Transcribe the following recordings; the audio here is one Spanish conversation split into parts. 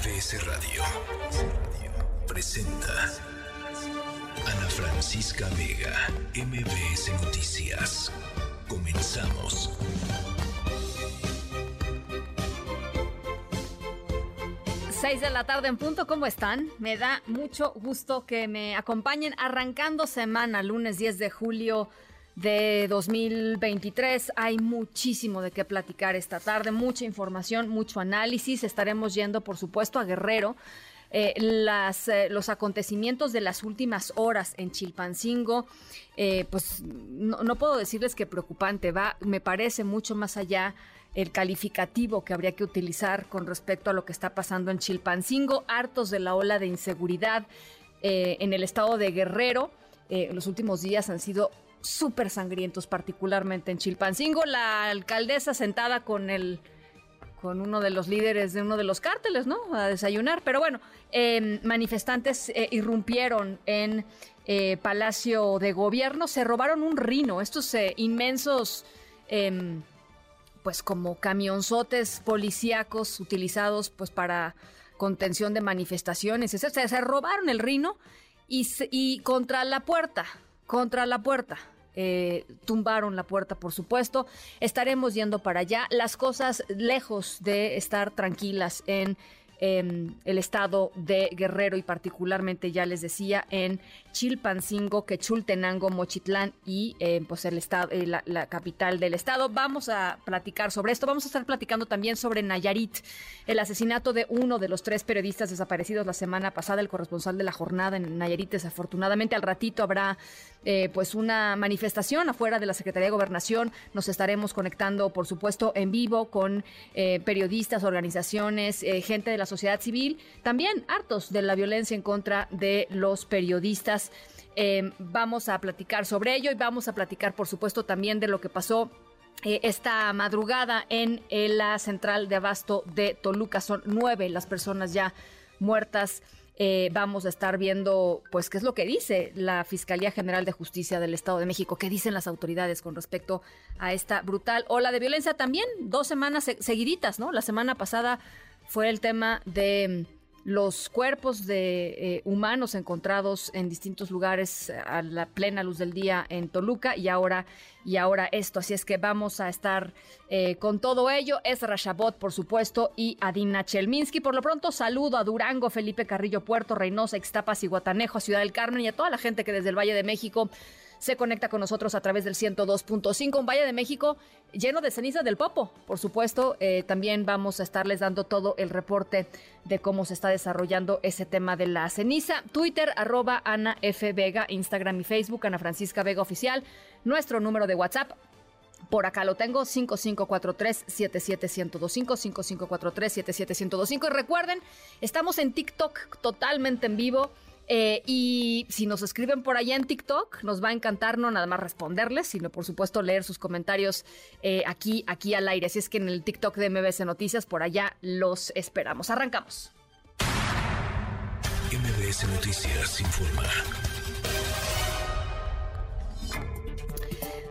MBS Radio presenta Ana Francisca Vega, MBS Noticias. Comenzamos. Seis de la tarde en punto, ¿cómo están? Me da mucho gusto que me acompañen arrancando semana, lunes 10 de julio de 2023. Hay muchísimo de qué platicar esta tarde, mucha información, mucho análisis. Estaremos yendo, por supuesto, a Guerrero. Eh, las, eh, los acontecimientos de las últimas horas en Chilpancingo, eh, pues no, puedo decirles que preocupante, va, me parece mucho más allá el calificativo que habría que utilizar con respecto a lo que está pasando en Chilpancingo, hartos de la ola de inseguridad en el estado de Guerrero. los últimos días han sido súper sangrientos, particularmente en Chilpancingo. La alcaldesa sentada con el con uno de los líderes de uno de los cárteles, ¿no? A desayunar. Pero bueno, eh, manifestantes eh, irrumpieron en eh, Palacio de Gobierno, se robaron un rino, estos eh, inmensos, em, pues como camionzotes policíacos utilizados pues para contención de manifestaciones. Se, se robaron el rino y, y contra la puerta contra la puerta. Eh, tumbaron la puerta, por supuesto. Estaremos yendo para allá. Las cosas lejos de estar tranquilas en en el estado de Guerrero y particularmente, ya les decía, en Chilpancingo, Quechultenango, Mochitlán y eh, pues el estado, eh, la, capital del estado. Vamos a platicar sobre esto. Vamos a estar platicando también sobre Nayarit, el asesinato de uno de los tres periodistas desaparecidos la semana pasada, el corresponsal de la jornada en Nayarit. Desafortunadamente, al ratito habrá eh, pues una manifestación afuera de la Secretaría de Gobernación. Nos estaremos conectando, por supuesto, en vivo con periodistas, organizaciones, gente de la sociedad civil, también hartos de la violencia en contra de los periodistas. Eh, vamos a platicar sobre ello y vamos a platicar, por supuesto, también de lo que pasó eh, esta madrugada en, la central de abasto de Toluca. Son nueve las personas ya muertas. Eh, vamos a estar viendo, pues, qué es lo que dice la Fiscalía General de Justicia del Estado de México, qué dicen las autoridades con respecto a esta brutal ola de violencia. También dos semanas seguiditas, ¿no? La semana pasada fue el tema de los cuerpos de eh, humanos encontrados en distintos lugares a la plena luz del día en Toluca y ahora y ahora esto. Así es que vamos a estar eh, con todo ello. Es Rashabot, por supuesto, y Adina Chelminsky. Por lo pronto, saludo a Durango, Felipe Carrillo Puerto, Reynosa, Ixtapas y Guatanejo, a Ciudad del Carmen y a toda la gente que desde el Valle de México se conecta con nosotros a través del 102.5, un Valle de México lleno de cenizas del Popo. Por supuesto, eh, también vamos a estarles dando todo el reporte de cómo se está desarrollando ese tema de la ceniza. Twitter, arroba Ana F. Vega, Instagram y Facebook, Ana Francisca Vega Oficial. Nuestro número de WhatsApp, por acá lo tengo, 5543-77125, 5543-77125. Y recuerden, estamos en TikTok totalmente en vivo. Eh, y si nos escriben por allá en TikTok, nos va a encantar no nada más responderles, sino por supuesto leer sus comentarios eh, aquí, aquí al aire. Así es que en el TikTok de MBC Noticias, por allá los esperamos. Arrancamos. MBS Noticias informa.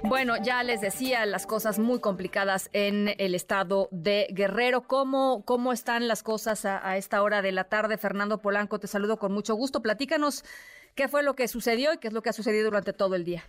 Bueno, ya les decía las cosas muy complicadas en el estado de Guerrero. ¿Cómo, cómo están las cosas a, esta hora de la tarde? Fernando Polanco, te saludo con mucho gusto. Platícanos qué fue lo que sucedió y qué es lo que ha sucedido durante todo el día.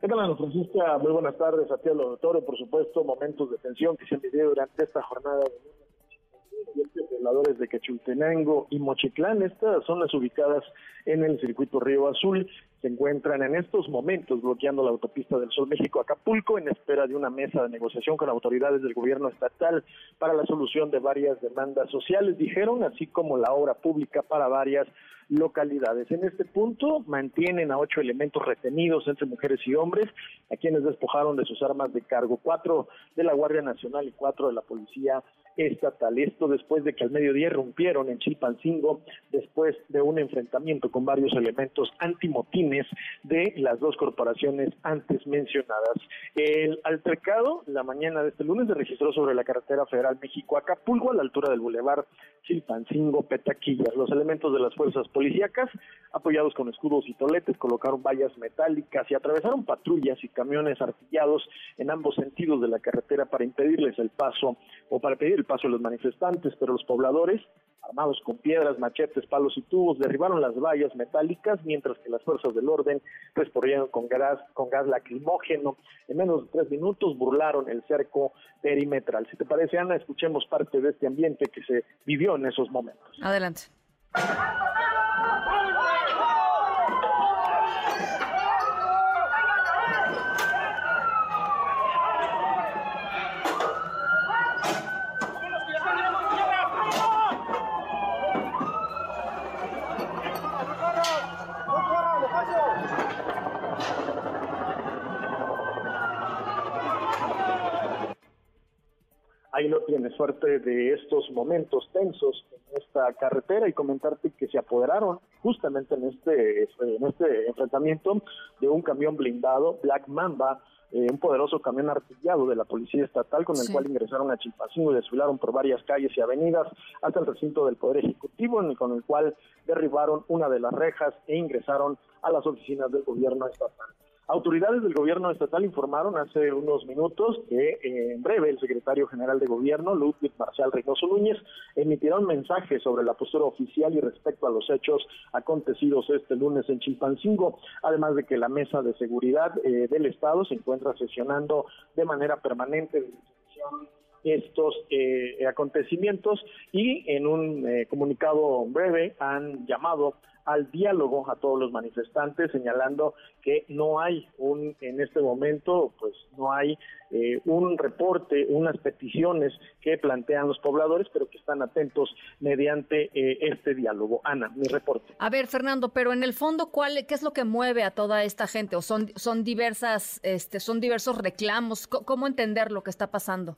¿Qué tal, Ana Francisca? Muy buenas tardes a ti, al auditorio. Por supuesto, momentos de tensión que se han vivido durante esta jornada de pobladores de Quechultenango y Mochitlán. Estas son las ubicadas en el circuito Río Azul. Se encuentran en estos momentos bloqueando la autopista del Sol México-Acapulco en espera de una mesa de negociación con autoridades del gobierno estatal para la solución de varias demandas sociales, dijeron, así como la obra pública para varias localidades. En este punto mantienen a ocho elementos retenidos entre mujeres y hombres, a quienes despojaron de sus armas de cargo, cuatro de la Guardia Nacional y cuatro de la Policía estatal. Esto después de que al mediodía rompieron en Chilpancingo después de un enfrentamiento con varios elementos antimotines de las dos corporaciones antes mencionadas. El altercado la mañana de este lunes se registró sobre la carretera federal México-Acapulco a la altura del bulevar Chilpancingo Petaquillas. Los elementos de las fuerzas policíacas, apoyados con escudos y toletes, colocaron vallas metálicas y atravesaron patrullas y camiones artillados en ambos sentidos de la carretera para impedirles el paso o para pedir el paso de los manifestantes. pero los pobladores armados con piedras, machetes, palos y tubos, derribaron las vallas metálicas, mientras que las fuerzas del orden respondieron con gas, con gas lacrimógeno. En menos de tres minutos burlaron el cerco perimetral. Si te parece, Ana, escuchemos parte de este ambiente que se vivió en esos momentos. Adelante. Suerte de estos momentos tensos en esta carretera y comentarte que se apoderaron justamente en este, en este enfrentamiento de un camión blindado, Black Mamba, eh, un poderoso camión artillado de la Policía Estatal con el cual ingresaron a Chilpancingo y desfilaron por varias calles y avenidas hasta el recinto del Poder Ejecutivo, con el cual derribaron una de las rejas e ingresaron a las oficinas del gobierno estatal. Autoridades del gobierno estatal informaron hace unos minutos que eh, en breve el secretario general de gobierno, Ludwig Marcial Reynoso Núñez, emitirá un mensaje sobre la postura oficial y respecto a los hechos acontecidos este lunes en Chilpancingo, además de que la mesa de seguridad eh, del Estado se encuentra sesionando de manera permanente estos eh, acontecimientos y en un comunicado breve han llamado al diálogo a todos los manifestantes, señalando que no hay un, en este momento, pues no hay eh, un reporte, unas peticiones que plantean los pobladores, pero que están atentos mediante eh, este diálogo. Ana, mi reporte. A ver, Fernando, pero en el fondo, ¿cuál, qué es lo que mueve a toda esta gente? ¿O son, son diversas, este, son diversos reclamos? ¿Cómo entender lo que está pasando?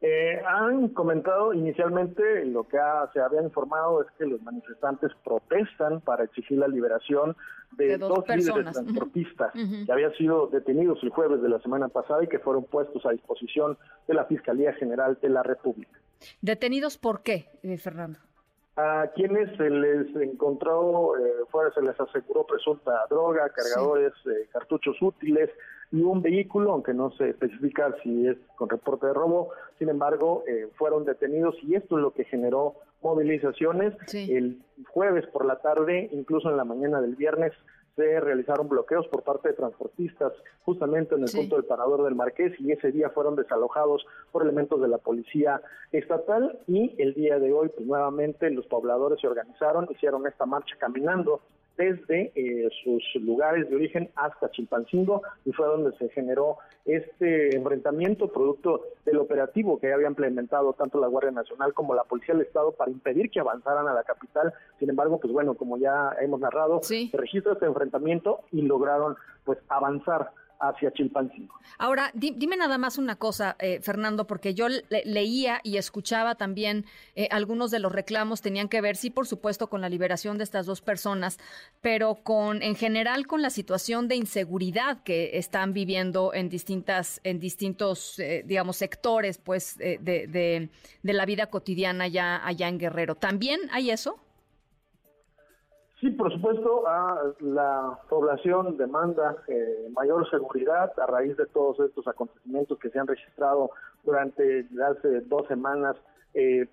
Eh, han comentado inicialmente lo que se había informado es que los manifestantes protestan para exigir la liberación de, dos, líderes transportistas que habían sido detenidos el jueves de la semana pasada y que fueron puestos a disposición de la Fiscalía General de la República. ¿Detenidos por qué, eh, Fernando? A quienes se les encontró, eh, fuera, se les aseguró presunta droga, cargadores, eh, cartuchos útiles, y un vehículo, aunque no se especifica si es con reporte de robo, sin embargo, eh, fueron detenidos y esto es lo que generó movilizaciones. El jueves por la tarde, incluso en la mañana del viernes, se realizaron bloqueos por parte de transportistas justamente en el punto del parador del Marqués y ese día fueron desalojados por elementos de la policía estatal y el día de hoy pues nuevamente los pobladores se organizaron, hicieron esta marcha caminando desde eh, sus lugares de origen hasta Chilpancingo y fue donde se generó este enfrentamiento producto del operativo que había implementado tanto la Guardia Nacional como la Policía del Estado para impedir que avanzaran a la capital. Sin embargo, pues bueno, como ya hemos narrado, se registra este enfrentamiento y lograron pues avanzar hacia Chilpancingo. Ahora, dime nada más una cosa, eh, Fernando, porque yo leía y escuchaba también eh, algunos de los reclamos tenían que ver, sí, por supuesto, con la liberación de estas dos personas, pero con, en general, con la situación de inseguridad que están viviendo en distintas, en distintos, eh, digamos, sectores, pues, de, de, de, la vida cotidiana allá, allá en Guerrero. ¿También hay eso? Sí, por supuesto, la población demanda eh, mayor seguridad a raíz de todos estos acontecimientos que se han registrado durante hace dos semanas. Eh,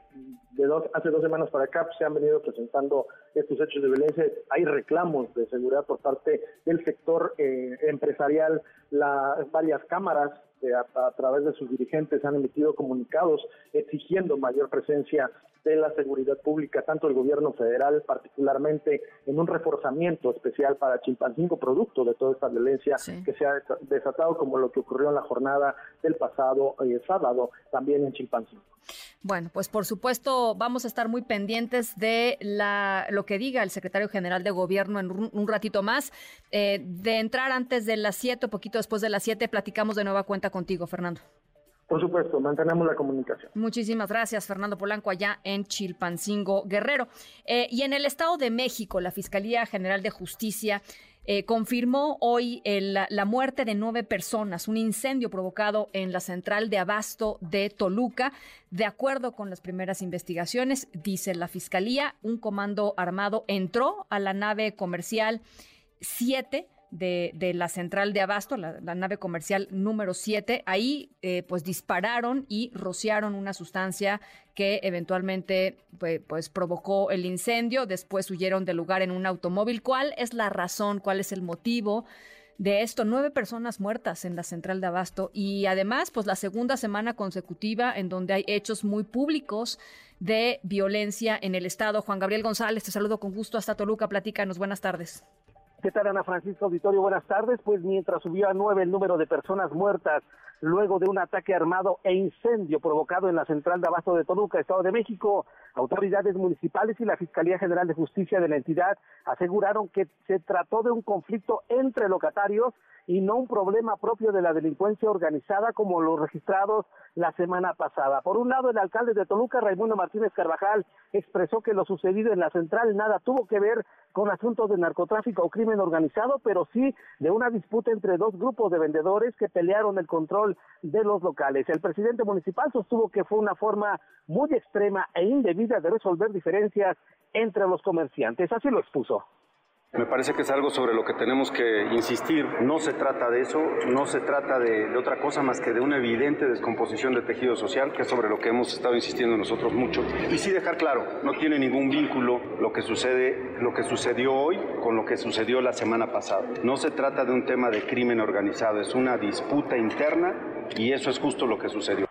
de dos, hace dos semanas para acá pues, se han venido presentando estos hechos de violencia. Hay reclamos de seguridad por parte del sector eh, empresarial. Las varias cámaras a, través de sus dirigentes han emitido comunicados exigiendo mayor presencia de la seguridad pública, tanto el gobierno federal, particularmente en un reforzamiento especial para Chilpancingo, producto de toda esta violencia que se ha desatado, como lo que ocurrió en la jornada del pasado eh, sábado, también en Chilpancingo. Bueno, pues por supuesto vamos a estar muy pendientes de la, lo que diga el secretario general de gobierno en un, ratito más. Eh, de entrar antes de las siete, o poquito después de las siete, platicamos de nueva cuenta contigo, Fernando. Por supuesto, mantenemos la comunicación. Muchísimas gracias, Fernando Polanco, allá en Chilpancingo, Guerrero. Eh, y en el Estado de México, la Fiscalía General de Justicia eh, confirmó hoy la muerte de nueve personas, un incendio provocado en la central de abasto de Toluca. De acuerdo con las primeras investigaciones, dice la Fiscalía, un comando armado entró a la nave comercial 7 de, la central de Abasto, la, nave comercial número 7. Ahí eh, pues dispararon y rociaron una sustancia que eventualmente pues, pues, provocó el incendio. Después huyeron del lugar en un automóvil. ¿Cuál es la razón? ¿Cuál es el motivo? de esto, nueve personas muertas en la central de Abasto y además, pues la segunda semana consecutiva en donde hay hechos muy públicos de violencia en el Estado. Juan Gabriel González, te saludo con gusto hasta Toluca. Platícanos, buenas tardes. ¿Qué tal, Ana Francisco Auditorio? Buenas tardes. Pues mientras subió a nueve el número de personas muertas luego de un ataque armado e incendio provocado en la central de Abasto de Toluca, Estado de México, autoridades municipales y la Fiscalía General de Justicia de la entidad aseguraron que se trató de un conflicto entre locatarios y no un problema propio de la delincuencia organizada como los registrados la semana pasada. Por un lado, el alcalde de Toluca, Raimundo Martínez Carvajal, expresó que lo sucedido en la central nada tuvo que ver con asuntos de narcotráfico o crimen organizado, pero sí de una disputa entre dos grupos de vendedores que pelearon el control de los locales. El presidente municipal sostuvo que fue una forma muy extrema e indebida de resolver diferencias entre los comerciantes. Así lo expuso. Me parece que es algo sobre lo que tenemos que insistir. No se trata de eso, no se trata de, otra cosa más que de una evidente descomposición del tejido social, que es sobre lo que hemos estado insistiendo nosotros mucho. Y sí dejar claro, no tiene ningún vínculo lo que sucede, lo que sucedió hoy con lo que sucedió la semana pasada. No se trata de un tema de crimen organizado, es una disputa interna y eso es justo lo que sucedió.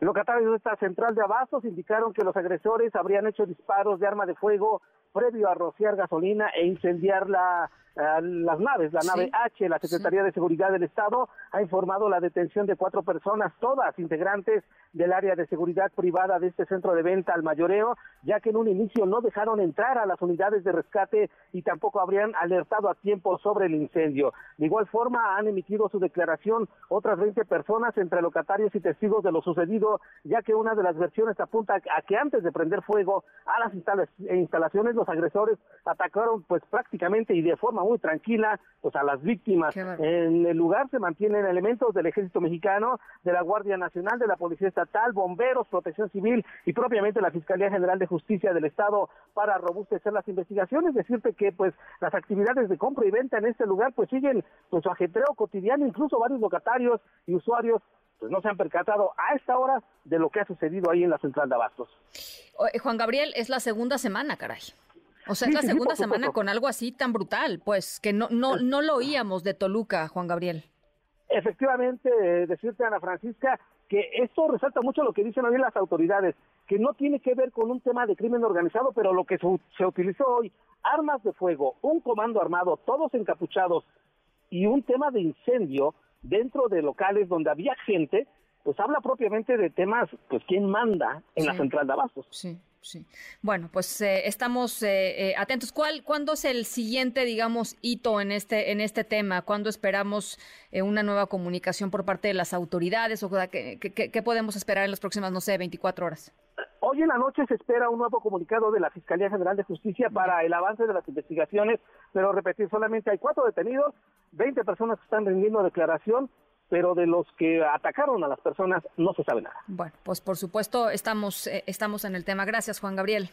Locatarios de esta central de abastos indicaron que los agresores habrían hecho disparos de arma de fuego previo a rociar gasolina e incendiar la las naves. La nave H, la Secretaría de Seguridad del Estado, ha informado la detención de cuatro personas, todas integrantes del área de seguridad privada de este centro de venta al mayoreo, ya que en un inicio no dejaron entrar a las unidades de rescate y tampoco habrían alertado a tiempo sobre el incendio. De igual forma, han emitido su declaración otras 20 personas entre locatarios y testigos de lo sucedido, ya que una de las versiones apunta a que antes de prender fuego a las instalaciones, los agresores atacaron pues prácticamente y de forma muy tranquila pues a las víctimas. En el lugar se mantienen elementos del Ejército Mexicano, de la Guardia Nacional, de la Policía Estatal, bomberos, protección civil y propiamente la Fiscalía General de Justicia del Estado para robustecer las investigaciones. Decirte que pues las actividades de compra y venta en este lugar pues siguen pues su ajetreo cotidiano, incluso varios locatarios y usuarios pues no se han percatado a esta hora de lo que ha sucedido ahí en la central de Abastos. Juan Gabriel, es la segunda semana, caray. O sea, es la segunda semana con algo así tan brutal, pues, que no, no, no lo oíamos de Toluca, Juan Gabriel. Efectivamente, decirte, Ana Francisca, que esto resalta mucho lo que dicen hoy las autoridades, que no tiene que ver con un tema de crimen organizado, pero lo que se, utilizó hoy, armas de fuego, un comando armado, todos encapuchados y un tema de incendio dentro de locales donde había gente, pues habla propiamente de temas, pues quién manda en la central de abastos. Sí. Sí. Bueno, pues eh, estamos eh, eh, atentos. ¿Cuál, ¿Cuándo es el siguiente, digamos, hito en este, en este tema? ¿Cuándo esperamos una nueva comunicación por parte de las autoridades? ¿O qué, qué, podemos esperar en las próximas, no sé, 24 horas? Hoy en la noche se espera un nuevo comunicado de la Fiscalía General de Justicia para el avance de las investigaciones, pero repetir, solamente hay cuatro detenidos, 20 personas que están rindiendo declaración pero de los que atacaron a las personas no se sabe nada. Bueno, pues por supuesto estamos, eh, estamos en el tema. Gracias, Juan Gabriel.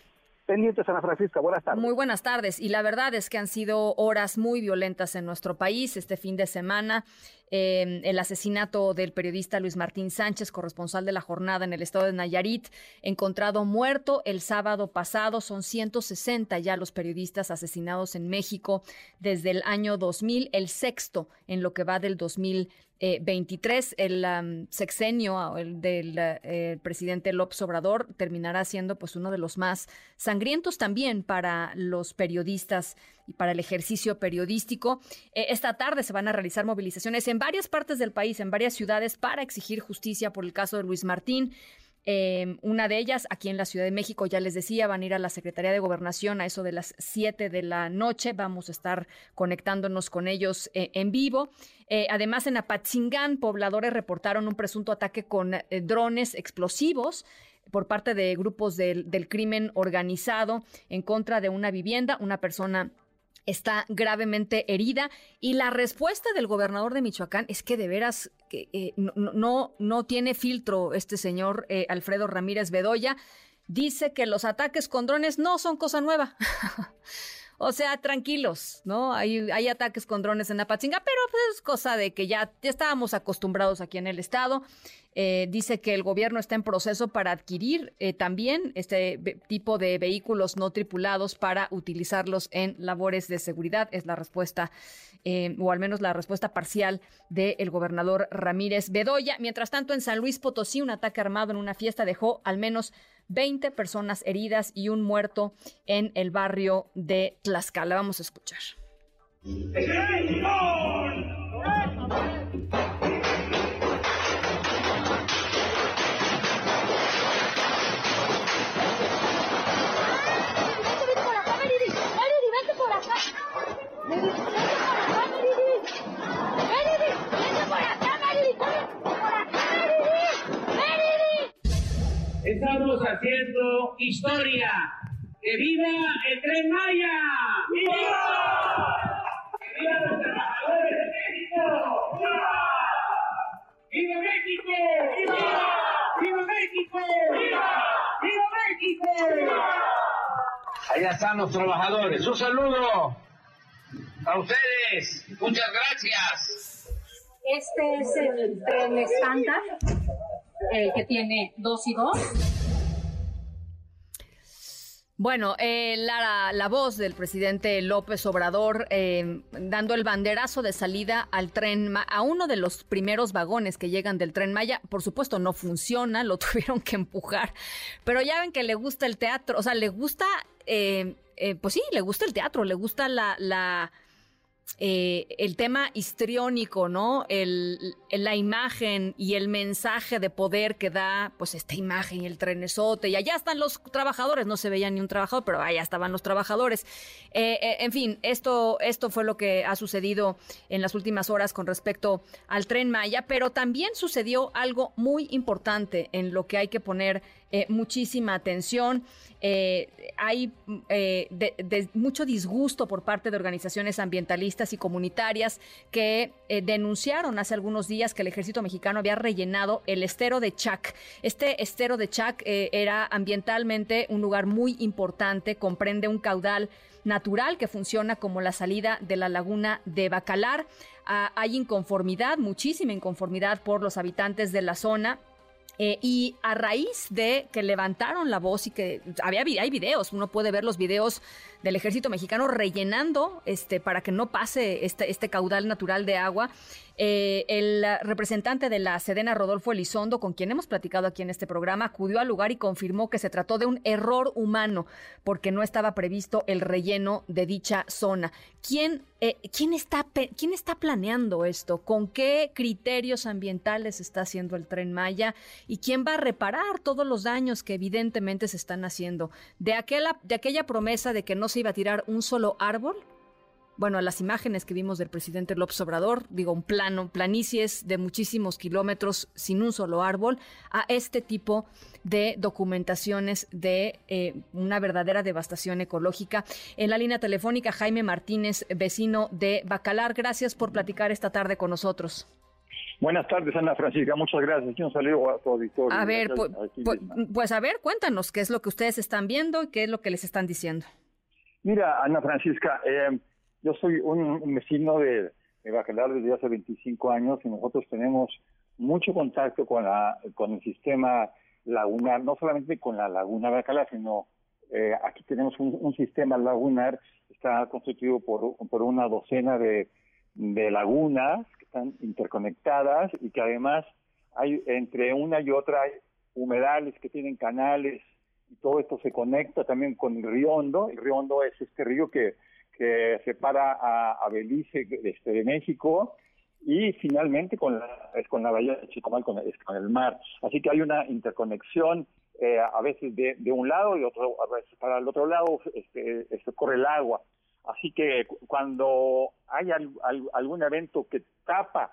Pendientes, Ana Francisca. Buenas tardes. Muy buenas tardes. Y la verdad es que han sido horas muy violentas en nuestro país este fin de semana. Em, el asesinato del periodista Luis Martín Sánchez, corresponsal de la jornada en el estado de Nayarit, encontrado muerto el sábado pasado. Son 160 ya los periodistas asesinados en México desde el año 2000, el sexto en lo que va del 2000 eh, 23, el sexenio el del eh, presidente López Obrador terminará siendo pues uno de los más sangrientos también para los periodistas y para el ejercicio periodístico. Eh, esta tarde se van a realizar movilizaciones en varias partes del país, en varias ciudades, para exigir justicia por el caso de Luis Martín. Em, una de ellas, aquí en la Ciudad de México, ya les decía, van a ir a la Secretaría de Gobernación a eso de las 7 de la noche. Vamos a estar conectándonos con ellos eh, en vivo. Eh, además, en Apatzingán, pobladores reportaron un presunto ataque con drones explosivos por parte de grupos del crimen organizado en contra de una vivienda. Una persona está gravemente herida y la respuesta del gobernador de Michoacán es que de veras eh, no, no, tiene filtro este señor eh, Alfredo Ramírez Bedoya. Dice que los ataques con drones no son cosa nueva. O sea, tranquilos, ¿no? Hay, hay ataques con drones en Apatzinga, pero pues, es cosa de que ya, estábamos acostumbrados aquí en el estado. Eh, dice que el gobierno está en proceso para adquirir eh, también este tipo de vehículos no tripulados para utilizarlos en labores de seguridad. Es la respuesta, eh, o al menos la respuesta parcial del gobernador Ramírez Bedoya. Mientras tanto, en San Luis Potosí, un ataque armado en una fiesta dejó al menos 20 personas heridas y un muerto en el barrio de Tlaxcala. Vamos a escuchar. Estamos haciendo historia. ¡Que viva el Tren Maya! ¡Viva! ¡Que viva los trabajadores de México! ¡Viva! ¡Viva México! ¡Viva! ¡Viva México! ¡Viva! ¡Viva México! Allá están los trabajadores. Un saludo a ustedes. Muchas gracias. Este es el tren estándar eh, que tiene dos y dos. Bueno, eh, la, voz del presidente López Obrador eh, dando el banderazo de salida al tren, a uno de los primeros vagones que llegan del tren Maya. Por supuesto, no funciona, lo tuvieron que empujar, pero ya ven que le gusta el teatro, o sea, le gusta, pues sí, le gusta el teatro, le gusta la eh, el tema histriónico, ¿no? El, la imagen y el mensaje de poder que da, pues, esta imagen y el trenesote. Y allá están los trabajadores, no se veía ni un trabajador, pero allá estaban los trabajadores. Eh, eh, en fin, esto, esto fue lo que ha sucedido en las últimas horas con respecto al tren Maya, pero también sucedió algo muy importante en lo que hay que poner muchísima atención. hay de, mucho disgusto por parte de organizaciones ambientalistas y comunitarias que eh, denunciaron hace algunos días que el ejército mexicano había rellenado el estero de Chac. Este estero de Chac eh, era ambientalmente un lugar muy importante, comprende un caudal natural que funciona como la salida de la laguna de Bacalar. Ah, hay inconformidad, muchísima inconformidad por los habitantes de la zona eh, y a raíz de que levantaron la voz y que había hay videos, uno puede ver los videos del ejército mexicano rellenando este para que no pase este, este caudal natural de agua. Eh, el representante de la Sedena, Rodolfo Elizondo, con quien hemos platicado aquí en este programa, acudió al lugar y confirmó que se trató de un error humano porque no estaba previsto el relleno de dicha zona. ¿Quién, eh, ¿quién, está, ¿Quién está planeando esto? ¿Con qué criterios ambientales está haciendo el tren Maya? ¿Y quién va a reparar todos los daños que evidentemente se están haciendo? De aquella, de aquella promesa de que no se iba a tirar un solo árbol, bueno, a las imágenes que vimos del presidente López Obrador, digo, un plano, planicies de muchísimos kilómetros sin un solo árbol, a este tipo de documentaciones de eh, una verdadera devastación ecológica. En la línea telefónica, Jaime Martínez, vecino de Bacalar, gracias por platicar esta tarde con nosotros. Buenas tardes, Ana Francisca. Muchas gracias. un saludo a tu auditorio. A ver, pues, pues, a ver, cuéntanos qué es lo que ustedes están viendo y qué es lo que les están diciendo. Mira, Ana Francisca, eh, yo soy un, vecino de, de, Bacalar desde hace 25 años y nosotros tenemos mucho contacto con, la, con el sistema lagunar, no solamente con la laguna Bacalar, sino eh, aquí tenemos un, sistema lagunar, está constituido por, por una docena de, de lagunas que están interconectadas y que además hay entre una y otra hay humedales que tienen canales y todo esto se conecta también con el río Hondo. El río Hondo es este río que que separa a, Belice este, de México y finalmente con la, con la bahía de Chicomal, con, con el mar. Así que hay una interconexión eh, a veces de, de, un lado y otro, a veces para el otro lado este, este corre el agua. Así que cuando hay algún evento que tapa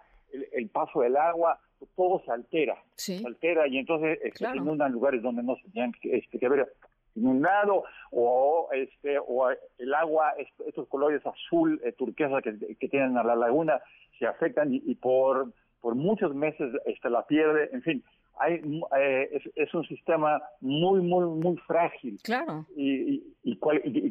el, paso del agua, todo se altera, se altera y entonces este, se inundan lugares donde no se tenían que, este, que haber inundado o este o el agua estos colores azul eh, turquesa que, que, tienen a la laguna se afectan y, por por muchos meses este la pierde en fin hay, eh, es, un sistema muy, muy, muy frágil. Claro. Y, y,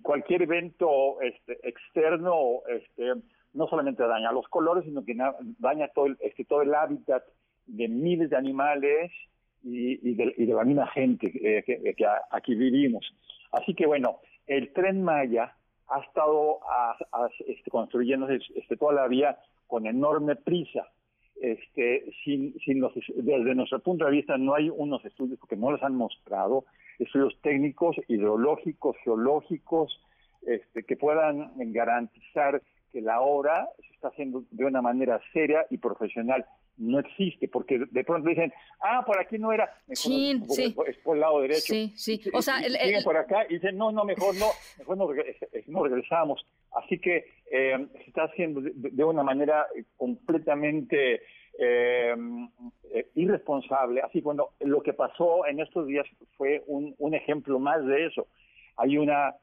cualquier evento este, externo este, no solamente daña los colores, sino que daña todo el, este, todo el hábitat de miles de animales y, de, la misma gente eh, que, aquí vivimos. Así que bueno, el tren Maya ha estado este, construyéndose este, toda la vía con enorme prisa este, sin, sin los, desde nuestro punto de vista no hay unos estudios porque no los han mostrado, estudios técnicos, hidrológicos, geológicos, este, que puedan garantizar que la obra se está haciendo de una manera seria y profesional. No existe, porque de pronto dicen, ah, por aquí no era, mejor sí, sí. es por el lado derecho. Sí, sí. O sea, el, por acá y dicen, no, no, mejor no, mejor no, no regresamos. Así que eh, se está haciendo de, una manera completamente eh, eh, irresponsable. Así cuando lo que pasó en estos días fue un, un ejemplo más de eso. Hay una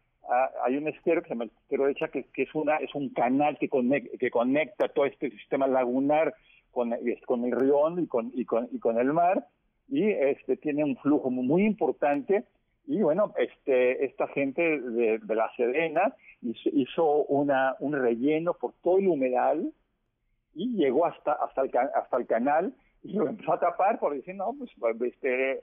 hay un estero que se llama el estero de que, que, es una es un canal que conecta, que conecta todo este sistema lagunar con, con el río y con, y con y con el mar y este tiene un flujo muy importante y bueno, este, esta gente de, de la Sedena hizo una, un relleno por todo el humedal y llegó hasta, hasta, el, hasta el canal y lo empezó a tapar por decir, no, pues este, eh,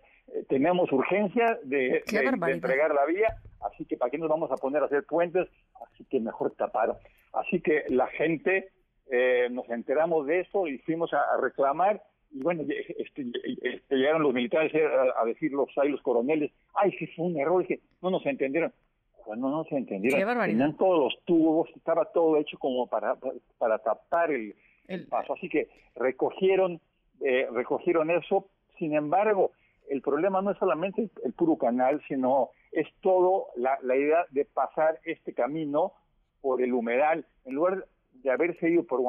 tenemos urgencia de, entregar la vía, así que ¿para qué nos vamos a poner a hacer puentes? Así que mejor taparon. Así que la gente eh, nos enteramos de eso y fuimos a reclamar y bueno, este, este, llegaron los militares a, decir los, ahí los coroneles, ay, sí fue un error, dije, no nos entendieron. Bueno, no se entendieron. Tenían todos los tubos, estaba todo hecho como para, para tapar el, paso. Así que recogieron, eh, recogieron eso. Sin embargo, el problema no es solamente el, puro canal, sino es todo la, la idea de pasar este camino por el humedal. En lugar de haberse ido por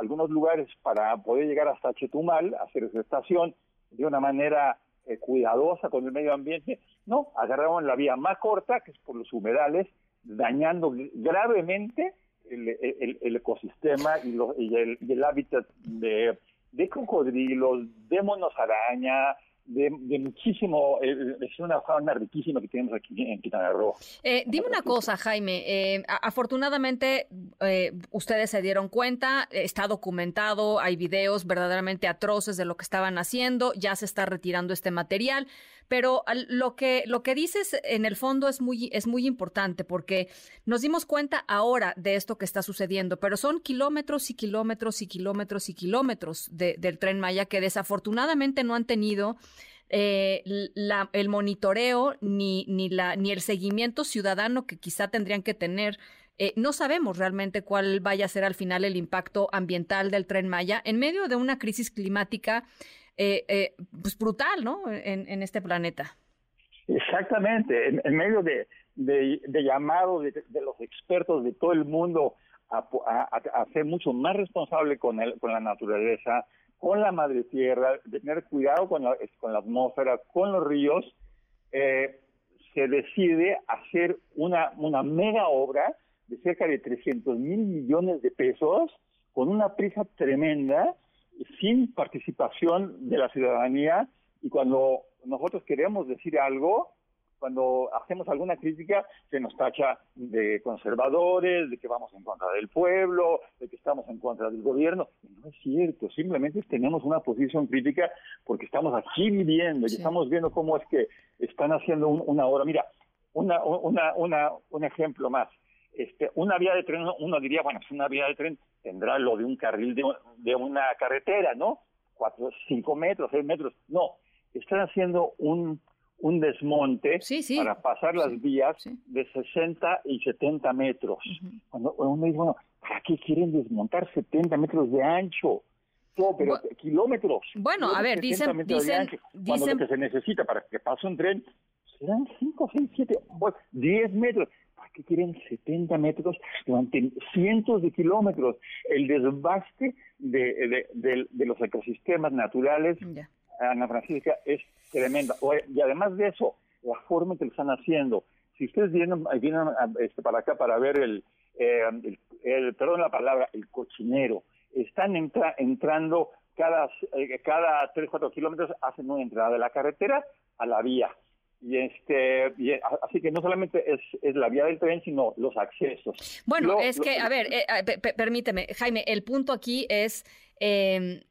algunos lugares para poder llegar hasta Chetumal, hacer esa estación de una manera eh, cuidadosa con el medio ambiente, no, agarraron la vía más corta, que es por los humedales, dañando gravemente el, ecosistema y, y, el, y, el, hábitat de, de cocodrilos, de monos araña, de, muchísimo, eh, es una fauna riquísima que tenemos aquí en Quintana Roo. Eh, dime una cosa, Jaime, eh, afortunadamente ustedes se dieron cuenta, está documentado, hay videos verdaderamente atroces de lo que estaban haciendo, ya se está retirando este material, pero lo que, lo que dices en el fondo es muy, es muy importante porque nos dimos cuenta ahora de esto que está sucediendo, pero son kilómetros y kilómetros y kilómetros y kilómetros del tren Maya que desafortunadamente no han tenido eh, el monitoreo ni, ni, la, ni el seguimiento ciudadano que quizá tendrían que tener. Eh, no sabemos realmente cuál vaya a ser al final el impacto ambiental del tren Maya en medio de una crisis climática eh, eh, pues brutal, ¿no? En, este planeta. Exactamente, en, medio de, de, llamado de, los expertos de todo el mundo a, a, ser mucho más responsable con, el, con la naturaleza, con la madre tierra, tener cuidado con la, con la atmósfera, con los ríos, eh, se decide hacer una, una mega obra de cerca de 300 mil millones de pesos con una prisa tremenda sin participación de la ciudadanía. Y cuando nosotros queremos decir algo, cuando hacemos alguna crítica, se nos tacha de conservadores, de que vamos en contra del pueblo, de que estamos en contra del gobierno. No es cierto, simplemente tenemos una posición crítica porque estamos aquí viviendo y estamos viendo cómo es que están haciendo una obra. Mira, una, una, una, un ejemplo más. Este, una vía de tren, uno diría, bueno, es una vía de tren tendrá lo de un carril de, una carretera, ¿no? Cuatro, cinco metros, seis metros. No, están haciendo un, un desmonte para pasar las vías de 60 y 70 metros. Cuando uno dice, bueno, ¿para qué quieren desmontar 70 metros de ancho? No, pero kilómetros. Bueno, a ver, dicen, dicen, cuando lo que se necesita para que pase un tren serán 5, 6, 7, 10 metros que quieren 70 metros durante cientos de kilómetros. El desbaste de, de, los ecosistemas naturales, Ana Francisca, es tremenda. Y además de eso, la forma que lo están haciendo. Si ustedes vienen, vienen este, para acá para ver el, eh, el, perdón la palabra, el cochinero, están entrando cada, eh, cada 3, 4 kilómetros hacen una entrada de la carretera a la vía. Y este, así que no solamente es, es, la vía del tren, sino los accesos. Bueno, es que, a ver, eh, permíteme, Jaime, el punto aquí es eh,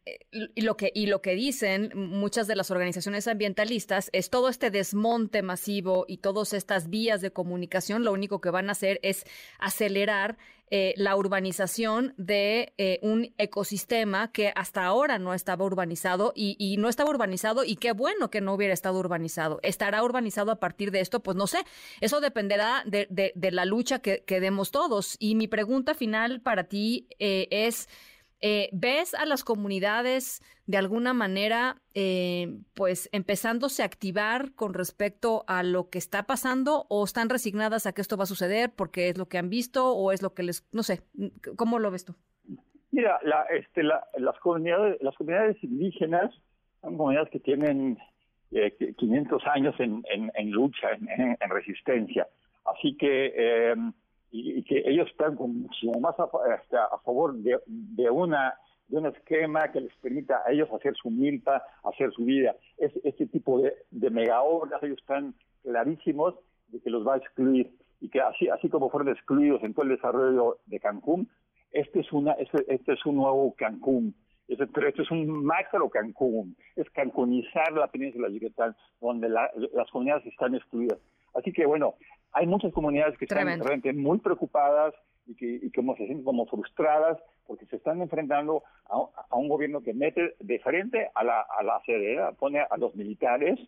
y, lo que, y lo que dicen muchas de las organizaciones ambientalistas es todo este desmonte masivo y todas estas vías de comunicación lo único que van a hacer es acelerar eh, la urbanización de eh, un ecosistema que hasta ahora no estaba urbanizado y, no estaba urbanizado y qué bueno que no hubiera estado urbanizado. ¿Estará urbanizado a partir de esto? Pues no sé. Eso dependerá de, de, la lucha que, demos todos. Y mi pregunta final para ti es... Eh, ¿Ves a las comunidades de alguna manera, eh, pues, empezándose a activar con respecto a lo que está pasando o están resignadas a que esto va a suceder porque es lo que han visto o es lo que les, no sé, ¿cómo lo ves tú? Mira, la, este, la, las comunidades, las comunidades indígenas son comunidades que tienen 500 eh, años en, en, lucha, en, resistencia. Así que y, que ellos están muchísimo más a, este, a favor de, de, una de un esquema que les permita a ellos hacer su milpa, hacer su vida. Es, este tipo de, de mega obras, ellos están clarísimos de que los va a excluir y que así, como fueron excluidos en todo el desarrollo de Cancún, este es, una, este, este es un nuevo Cancún. Este, pero esto es un macro Cancún, es cancunizar la península de Yucatán, donde las comunidades están excluidas. Así que bueno, hay muchas comunidades que están realmente muy preocupadas y que y como se sienten como frustradas porque se están enfrentando a, un gobierno que mete de frente a la, a la CDE, pone a los militares,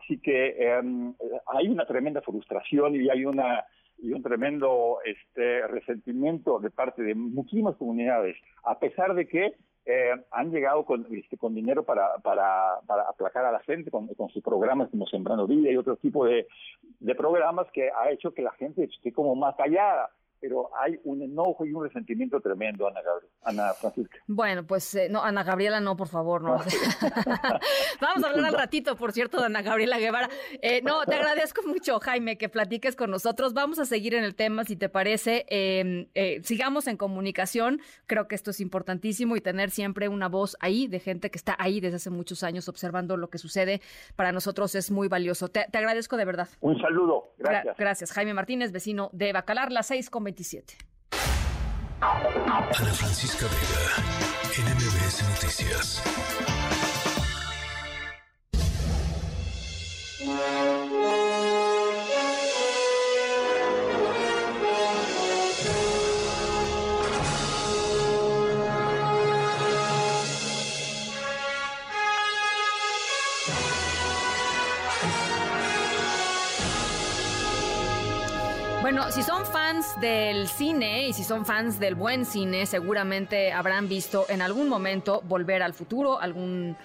así que em, hay una tremenda frustración y hay una y un tremendo este resentimiento de parte de muchísimas comunidades, a pesar de que eh, han llegado con, este, con dinero para, para, para aplacar a la gente, con, con sus programas como Sembrando Vida y otro tipo de programas que ha hecho que la gente esté como más callada pero hay un enojo y un resentimiento tremendo, Ana, Gabriela, Ana Francisca. Bueno, pues eh, no, Ana Gabriela no, por favor, no. Vamos a hablar al ratito, por cierto, de Ana Gabriela Guevara. Eh, no, te agradezco mucho, Jaime, que platiques con nosotros. Vamos a seguir en el tema, si te parece. Em, eh, sigamos en comunicación. Creo que esto es importantísimo y tener siempre una voz ahí de gente que está ahí desde hace muchos años observando lo que sucede. Para nosotros es muy valioso. Te, agradezco de verdad. Un saludo. Gracias. gracias. Jaime Martínez, vecino de Bacalar, las seis con Ana Francisca Vega, NMBS Noticias. Bueno, si son fans del cine y si son fans del buen cine, seguramente habrán visto en algún momento Volver al Futuro, algún,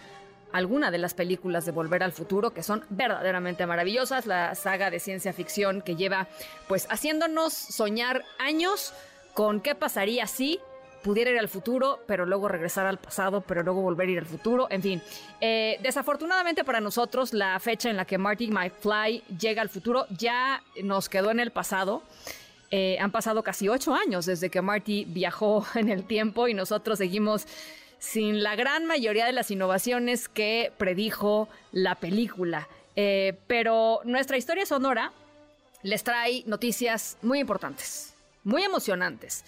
alguna de las películas de Volver al Futuro que son verdaderamente maravillosas, la saga de ciencia ficción que lleva pues haciéndonos soñar años con qué pasaría si pudiera ir al futuro, pero luego regresar al pasado, pero luego volver a ir al futuro. En fin, eh, desafortunadamente para nosotros, la fecha en la que Marty McFly llega al futuro ya nos quedó en el pasado. Eh, han pasado casi ocho años desde que Marty viajó en el tiempo y nosotros seguimos sin la gran mayoría de las innovaciones que predijo la película. Eh, pero nuestra historia sonora les trae noticias muy importantes, muy emocionantes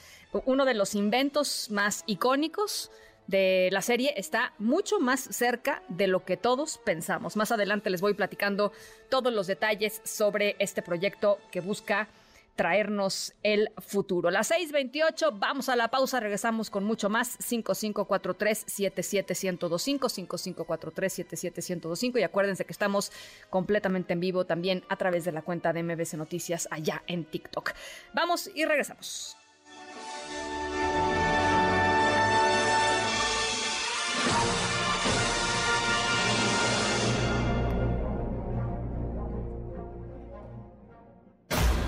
uno de los inventos más icónicos de la serie está mucho más cerca de lo que todos pensamos. Más adelante les voy platicando todos los detalles sobre este proyecto que busca traernos el futuro. Las 6:28, vamos a la pausa, regresamos con mucho más. 5543-77125, 5543-77125 y acuérdense que estamos completamente en vivo también a través de la cuenta de MBC Noticias allá en TikTok. Vamos y regresamos.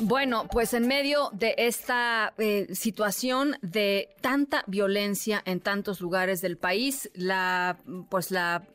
Bueno, pues en medio de esta eh, situación de tanta violencia en tantos lugares del país, la pues la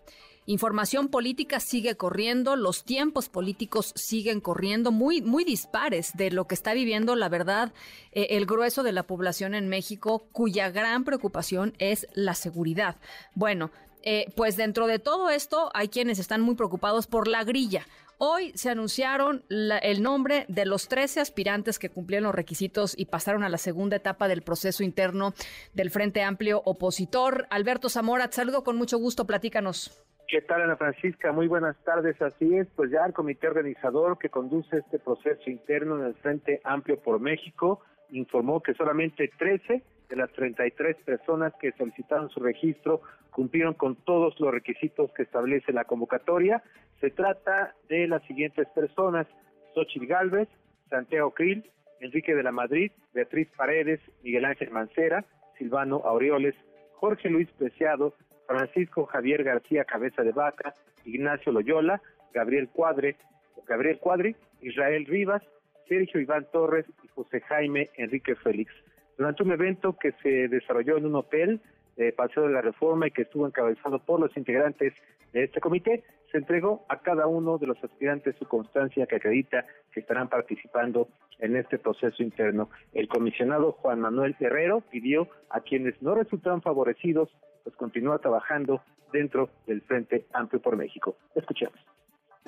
información política sigue corriendo, los tiempos políticos siguen corriendo, muy, muy dispares de lo que está viviendo, la verdad, eh, el grueso de la población en México, cuya gran preocupación es la seguridad. Bueno, eh, pues dentro de todo esto hay quienes están muy preocupados por la grilla. Hoy se anunciaron el nombre de los 13 aspirantes que cumplieron los requisitos y pasaron a la segunda etapa del proceso interno del Frente Amplio Opositor. Alberto Zamora, te saludo con mucho gusto, platícanos. ¿Qué tal, Ana Francisca? Muy buenas tardes. Así es, pues ya el comité organizador que conduce este proceso interno en el Frente Amplio por México informó que solamente 13 de las 33 personas que solicitaron su registro cumplieron con todos los requisitos que establece la convocatoria. Se trata de las siguientes personas: Xochitl Galvez, Santiago Krill, Enrique de la Madrid, Beatriz Paredes, Miguel Ángel Mancera, Silvano Aureoles, Jorge Luis Preciado, Francisco Javier García Cabeza de Vaca, Ignacio Loyola, Gabriel Cuadre, Gabriel Cuadri, Israel Rivas, Sergio Iván Torres y José Jaime Enrique Félix. Durante un evento que se desarrolló en un hotel de Paseo de la Reforma y que estuvo encabezado por los integrantes de este comité, se entregó a cada uno de los aspirantes su constancia que acredita que estarán participando en este proceso interno. El comisionado Juan Manuel Herrero pidió a quienes no resultaron favorecidos pues continúa trabajando dentro del Frente Amplio por México. Escuchemos.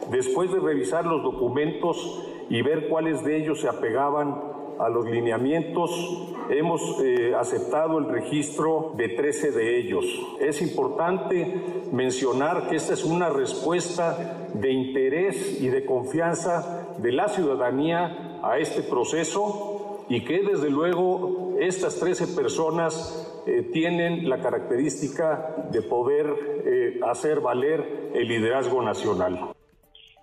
Después de revisar los documentos y ver cuáles de ellos se apegaban a los lineamientos, hemos eh, aceptado el registro de 13 de ellos. Es importante mencionar que esta es una respuesta de interés y de confianza de la ciudadanía a este proceso y que desde luego estas 13 personas eh, tienen la característica de poder eh, hacer valer el liderazgo nacional.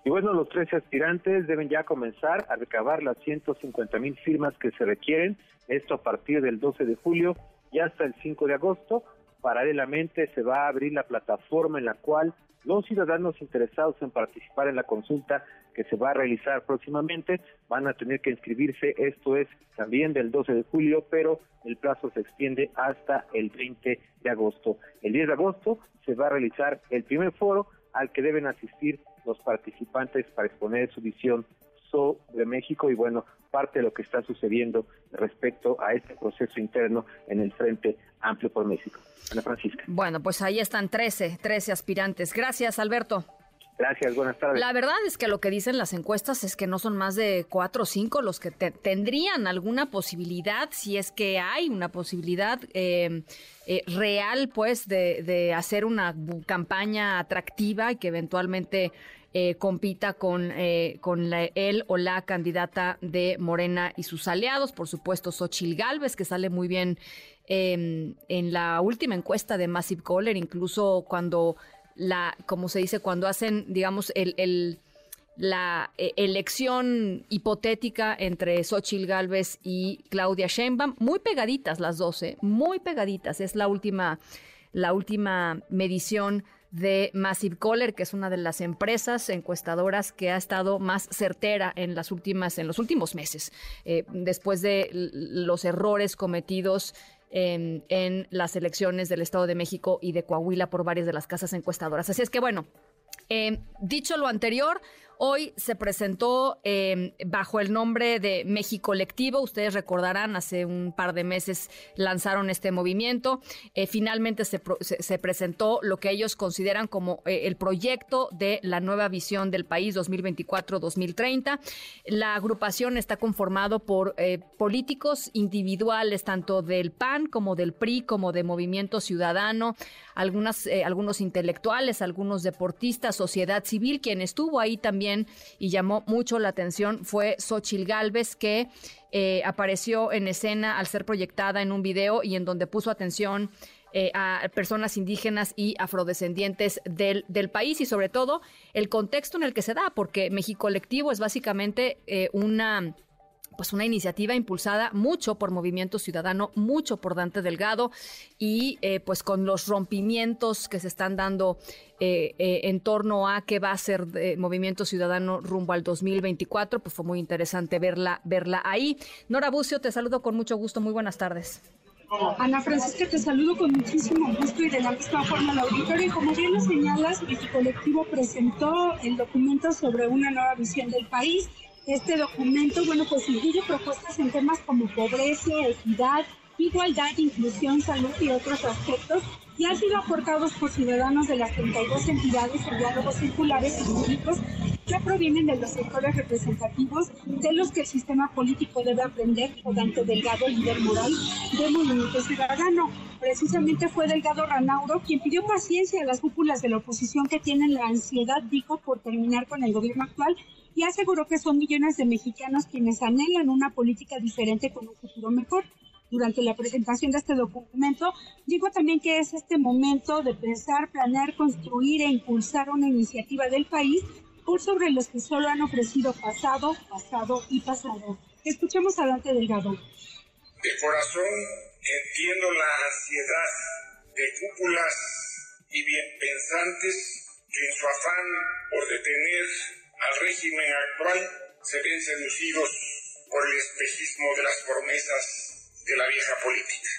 Y bueno, los 13 aspirantes deben ya comenzar a recabar las 150 mil firmas que se requieren, esto a partir del 12 de julio y hasta el 5 de agosto. Paralelamente se va a abrir la plataforma en la cual los ciudadanos interesados en participar en la consulta que se va a realizar próximamente van a tener que inscribirse, esto es también del 12 de julio, pero el plazo se extiende hasta el 20 de agosto. El 10 de agosto se va a realizar el primer foro al que deben asistir los participantes para exponer su visión sobre México y bueno, parte de lo que está sucediendo respecto a este proceso interno en el Frente Amplio por México. Ana Francisca. Bueno, pues ahí están 13, 13 aspirantes. Gracias, Alberto. Gracias, buenas tardes. La verdad es que lo que dicen las encuestas es que no son más de cuatro o cinco los que tendrían alguna posibilidad, si es que hay una posibilidad eh, eh, real, pues, de, de, hacer una campaña atractiva y que eventualmente eh, compita con, con él o la candidata de Morena y sus aliados, por supuesto, Xochil Gálvez, que sale muy bien em, en la última encuesta de Massive Caller, incluso cuando la, como se dice, cuando hacen, digamos, el, la eh, elección hipotética entre Xochitl Galvez y Claudia Sheinbaum, muy pegaditas las dos, ¿eh? muy pegaditas. Es la última, la última medición de Massive Caller, que es una de las empresas encuestadoras que ha estado más certera en las últimas, en los últimos meses, eh, después de los errores cometidos en, las elecciones del Estado de México y de Coahuila por varias de las casas encuestadoras. Así es que bueno, eh, dicho lo anterior, Hoy se presentó em, bajo el nombre de México Colectivo. Ustedes recordarán, hace un par de meses lanzaron este movimiento. Eh, finalmente se, presentó lo que ellos consideran como eh, el proyecto de la nueva visión del país 2024-2030. La agrupación está conformado por eh, políticos individuales, tanto del PAN como del PRI, como de Movimiento Ciudadano, algunos intelectuales, algunos deportistas, sociedad civil, quien estuvo ahí también y llamó mucho la atención fue Xochil Galvez, que eh, apareció en escena al ser proyectada en un video y en donde puso atención eh, a personas indígenas y afrodescendientes del, del, país y sobre todo el contexto en el que se da, porque México Colectivo es básicamente eh, una pues una iniciativa impulsada mucho por Movimiento Ciudadano, mucho por Dante Delgado y eh, pues con los rompimientos que se están dando eh, eh, en torno a qué va a ser Movimiento Ciudadano rumbo al 2024, pues fue muy interesante verla, verla ahí. Nora Bucio, te saludo con mucho gusto, muy buenas tardes. Ana Francisca, te saludo con muchísimo gusto y de la misma forma al auditorio. Como bien lo señalas, mi colectivo presentó el documento sobre una nueva visión del país este documento, bueno, pues incluye propuestas en temas como pobreza, equidad, igualdad, inclusión, salud y otros aspectos y han sido aportados por ciudadanos de las 32 entidades en diálogos circulares y públicos que provienen de los sectores representativos de los que el sistema político debe aprender, o Dante Delgado, líder moral del movimiento ciudadano. Precisamente fue Delgado Ranauro quien pidió paciencia a las cúpulas de la oposición que tienen la ansiedad, dijo, por terminar con el gobierno actual y aseguró que son millones de mexicanos quienes anhelan una política diferente con un futuro mejor. Durante la presentación de este documento, dijo también que es este momento de pensar, planear, construir e impulsar una iniciativa del país por sobre los que solo han ofrecido pasado, pasado y pasado. Escuchemos a Dante Delgado. De corazón entiendo la ansiedad de cúpulas y bien pensantes que en su afán por detener al régimen actual se ven seducidos por el espejismo de las promesas de la vieja política.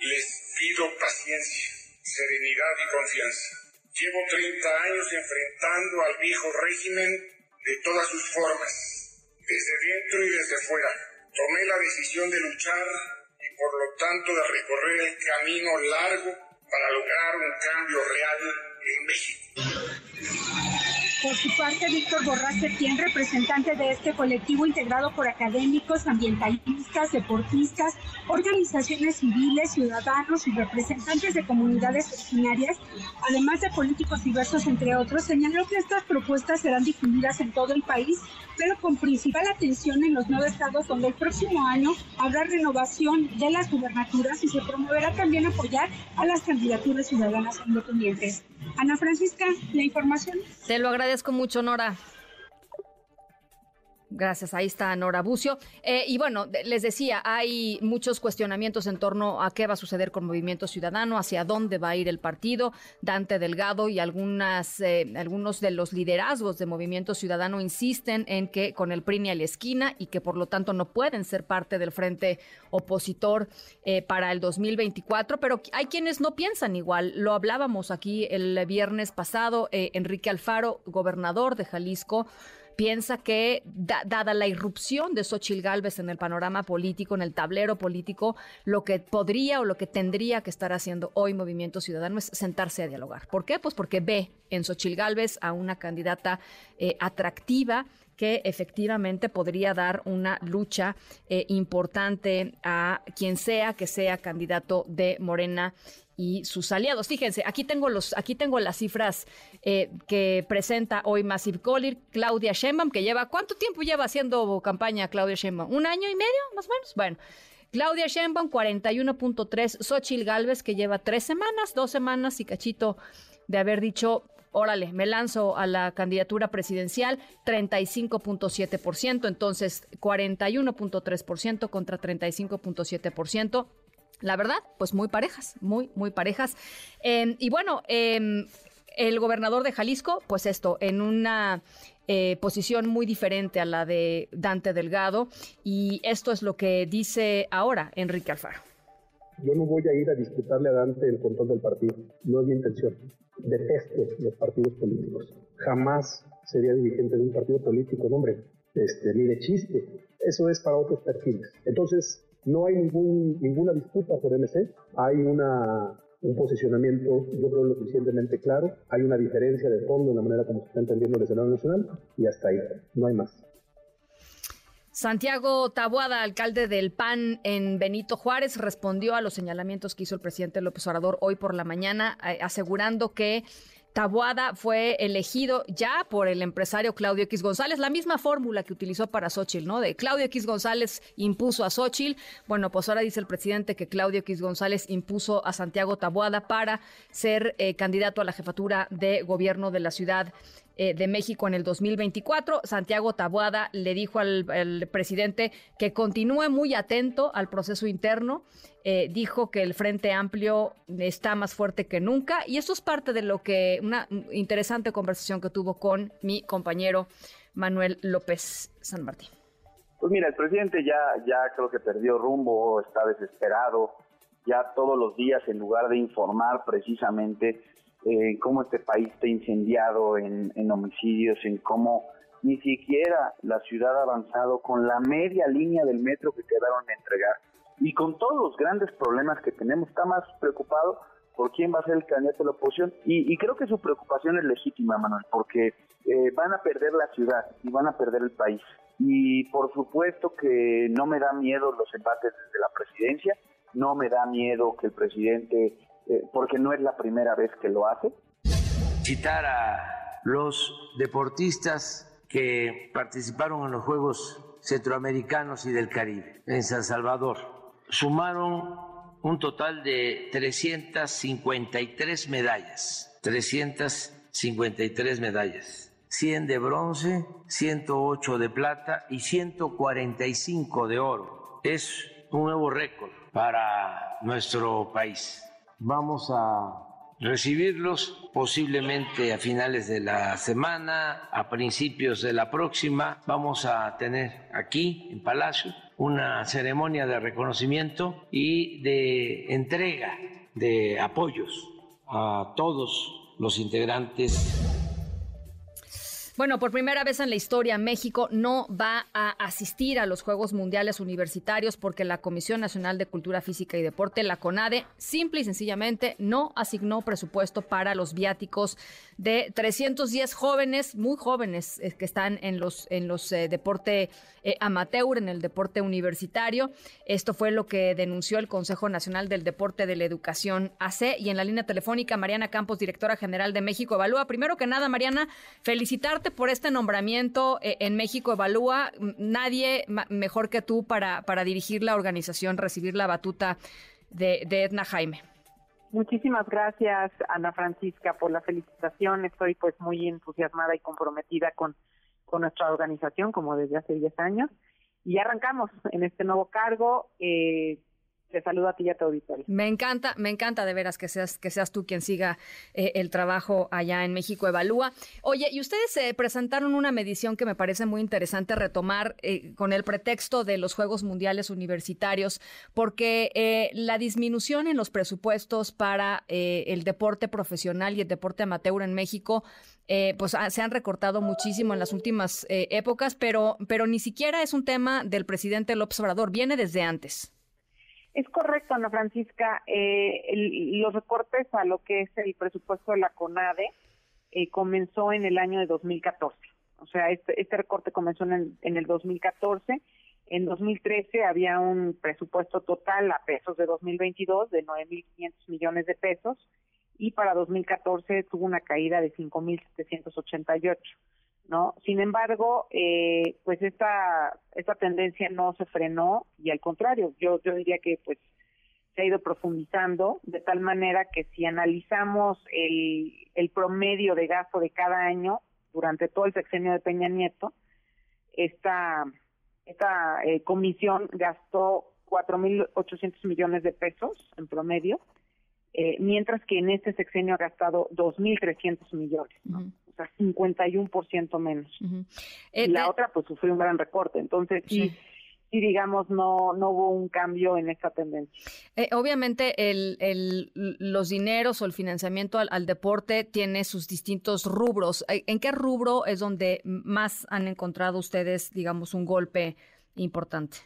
Les pido paciencia, serenidad y confianza. Llevo 30 años enfrentando al viejo régimen de todas sus formas, desde dentro y desde fuera. Tomé la decisión de luchar y por lo tanto de recorrer el camino largo para lograr un cambio real en México. Por su parte, Víctor Borrás quien representante de este colectivo integrado por académicos, ambientalistas, deportistas, organizaciones civiles, ciudadanos y representantes de comunidades originarias, además de políticos diversos, entre otros, señaló que estas propuestas serán difundidas en todo el país, pero con principal atención en los nueve estados donde el próximo año habrá renovación de las gubernaturas y se promoverá también apoyar a las candidaturas ciudadanas independientes. Ana Francisca, la información. Te lo agradezco mucho, Nora. Gracias, ahí está Nora Bucio. Eh, y bueno, les decía, hay muchos cuestionamientos en torno a qué va a suceder con Movimiento Ciudadano, hacia dónde va a ir el partido. Dante Delgado y algunas, eh, algunos de los liderazgos de Movimiento Ciudadano insisten en que con el PRI ni a la esquina y que por lo tanto no pueden ser parte del frente opositor eh, para el 2024, pero hay quienes no piensan igual. Lo hablábamos aquí el viernes pasado, Enrique Alfaro, gobernador de Jalisco, piensa que, dada la irrupción de Xochil Gálvez en el panorama político, en el tablero político, lo que podría o lo que tendría que estar haciendo hoy Movimiento Ciudadano es sentarse a dialogar. ¿Por qué? Pues porque ve en Xochil Gálvez a una candidata eh, atractiva que efectivamente podría dar una lucha eh, importante a quien sea que sea candidato de Morena y sus aliados. Fíjense, aquí tengo los, aquí tengo las cifras eh, que presenta hoy Massive Collir, Claudia Sheinbaum, que lleva, ¿cuánto tiempo lleva haciendo campaña Claudia Sheinbaum? ¿Un año y medio, más o menos? Bueno. Claudia Sheinbaum, 41.3. Xochil Gálvez, que lleva tres semanas, dos semanas y cachito de haber dicho, órale, me lanzo a la candidatura presidencial, 35.7%, entonces 41.3% contra 35.7%. La verdad, pues muy parejas, muy, muy parejas. Em, y bueno, em, el gobernador de Jalisco, pues esto, en una eh, posición muy diferente a la de Dante Delgado. Y esto es lo que dice ahora Enrique Alfaro. Yo no voy a ir a disputarle a Dante el control del partido, no es mi intención. Detesto los partidos políticos. Jamás sería dirigente de un partido político, no, hombre, este, ni de chiste. Eso es para otros perfiles. Entonces, no hay ningún, ninguna disputa por MC, hay un posicionamiento, yo creo, lo suficientemente claro, hay una diferencia de fondo en la manera como se está entendiendo el escenario nacional y hasta ahí, no hay más. Santiago Tabuada, alcalde del PAN en Benito Juárez, respondió a los señalamientos que hizo el presidente López Obrador hoy por la mañana, eh, asegurando que Tabuada fue elegido ya por el empresario Claudio X González, la misma fórmula que utilizó para Xochitl, ¿no? De Claudio X González impuso a Xochitl. Bueno, pues ahora dice el presidente que Claudio X González impuso a Santiago Tabuada para ser eh, candidato a la jefatura de gobierno de la ciudad eh, de México en el 2024. Santiago Tabuada le dijo al, presidente que continúe muy atento al proceso interno. Eh, dijo que el Frente Amplio está más fuerte que nunca y eso es parte de lo que una interesante conversación que tuvo con mi compañero Manuel López San Martín. Pues mira, el presidente ya, ya creo que perdió rumbo, está desesperado, ya todos los días en lugar de informar precisamente eh, cómo este país está incendiado en, homicidios, en cómo ni siquiera la ciudad ha avanzado con la media línea del metro que quedaron de entregar y con todos los grandes problemas que tenemos, está más preocupado por quién va a ser el candidato de la oposición y, creo que su preocupación es legítima, Manuel, porque eh, van a perder la ciudad y van a perder el país. Y por supuesto que no me da miedo los embates desde la presidencia, no me da miedo que el presidente eh, porque no es la primera vez que lo hace. Citar a los deportistas que participaron en los Juegos Centroamericanos y del Caribe en San Salvador. Sumaron un total de 353 medallas, 353 medallas, 100 de bronce, 108 de plata y 145 de oro. Es un nuevo récord para nuestro país. Vamos a recibirlos posiblemente a finales de la semana, a principios de la próxima. Vamos a tener aquí en Palacio una ceremonia de reconocimiento y de entrega de apoyos a todos los integrantes bueno, por primera vez en la historia, México no va a asistir a los Juegos Mundiales Universitarios porque la Comisión Nacional de Cultura Física y Deporte, la CONADE, simple y sencillamente no asignó presupuesto para los viáticos de 310 jóvenes, muy jóvenes, eh, que están en los, en los eh, deporte eh, amateur, en el deporte universitario. Esto fue lo que denunció el Consejo Nacional del Deporte de la Educación AC y en la línea telefónica Mariana Campos, directora general de México Evalúa. Primero que nada, Mariana, felicitarte por este nombramiento eh, en México Evalúa. Nadie mejor que tú para, para dirigir la organización, recibir la batuta de, Edna Jaime. Muchísimas gracias, Ana Francisca, por la felicitación. Estoy pues muy entusiasmada y comprometida con, con nuestra organización, como desde hace 10 años. Y arrancamos en este nuevo cargo. Eh, te saludo a ti y a tu auditorio. Me encanta, me encanta de veras que seas, que seas tú quien siga eh, el trabajo allá en México Evalúa. Oye, y ustedes se presentaron una medición que me parece muy interesante retomar eh, con el pretexto de los Juegos Mundiales Universitarios, porque eh, la disminución en los presupuestos para el deporte profesional y el deporte amateur en México pues ah, se han recortado muchísimo en las últimas épocas, pero, pero ni siquiera es un tema del presidente López Obrador, viene desde antes. Es correcto, Ana Francisca. Eh, los recortes a lo que es el presupuesto de la CONADE eh, comenzó en el año de 2014. O sea, este, este recorte comenzó en, en el 2014. En 2013 había un presupuesto total a pesos de 2022 de 9.500 millones de pesos y para 2014 tuvo una caída de 5.788. ¿no? Sin embargo, eh, pues esta, esta tendencia no se frenó y al contrario, yo, yo diría que pues se ha ido profundizando de tal manera que si analizamos el, el promedio de gasto de cada año durante todo el sexenio de Peña Nieto, esta, esta eh, comisión gastó 4.800 millones de pesos en promedio, eh, mientras que en este sexenio ha gastado 2.300 millones. ¿no? 51% menos. y eh, la otra pues sufrió un gran recorte, entonces sí. sí digamos, no, no hubo un cambio en esta tendencia. Eh, obviamente, el, el, los dineros o el financiamiento al, deporte tiene sus distintos rubros. Eh, ¿En qué rubro es donde más han encontrado ustedes, digamos, un golpe importante?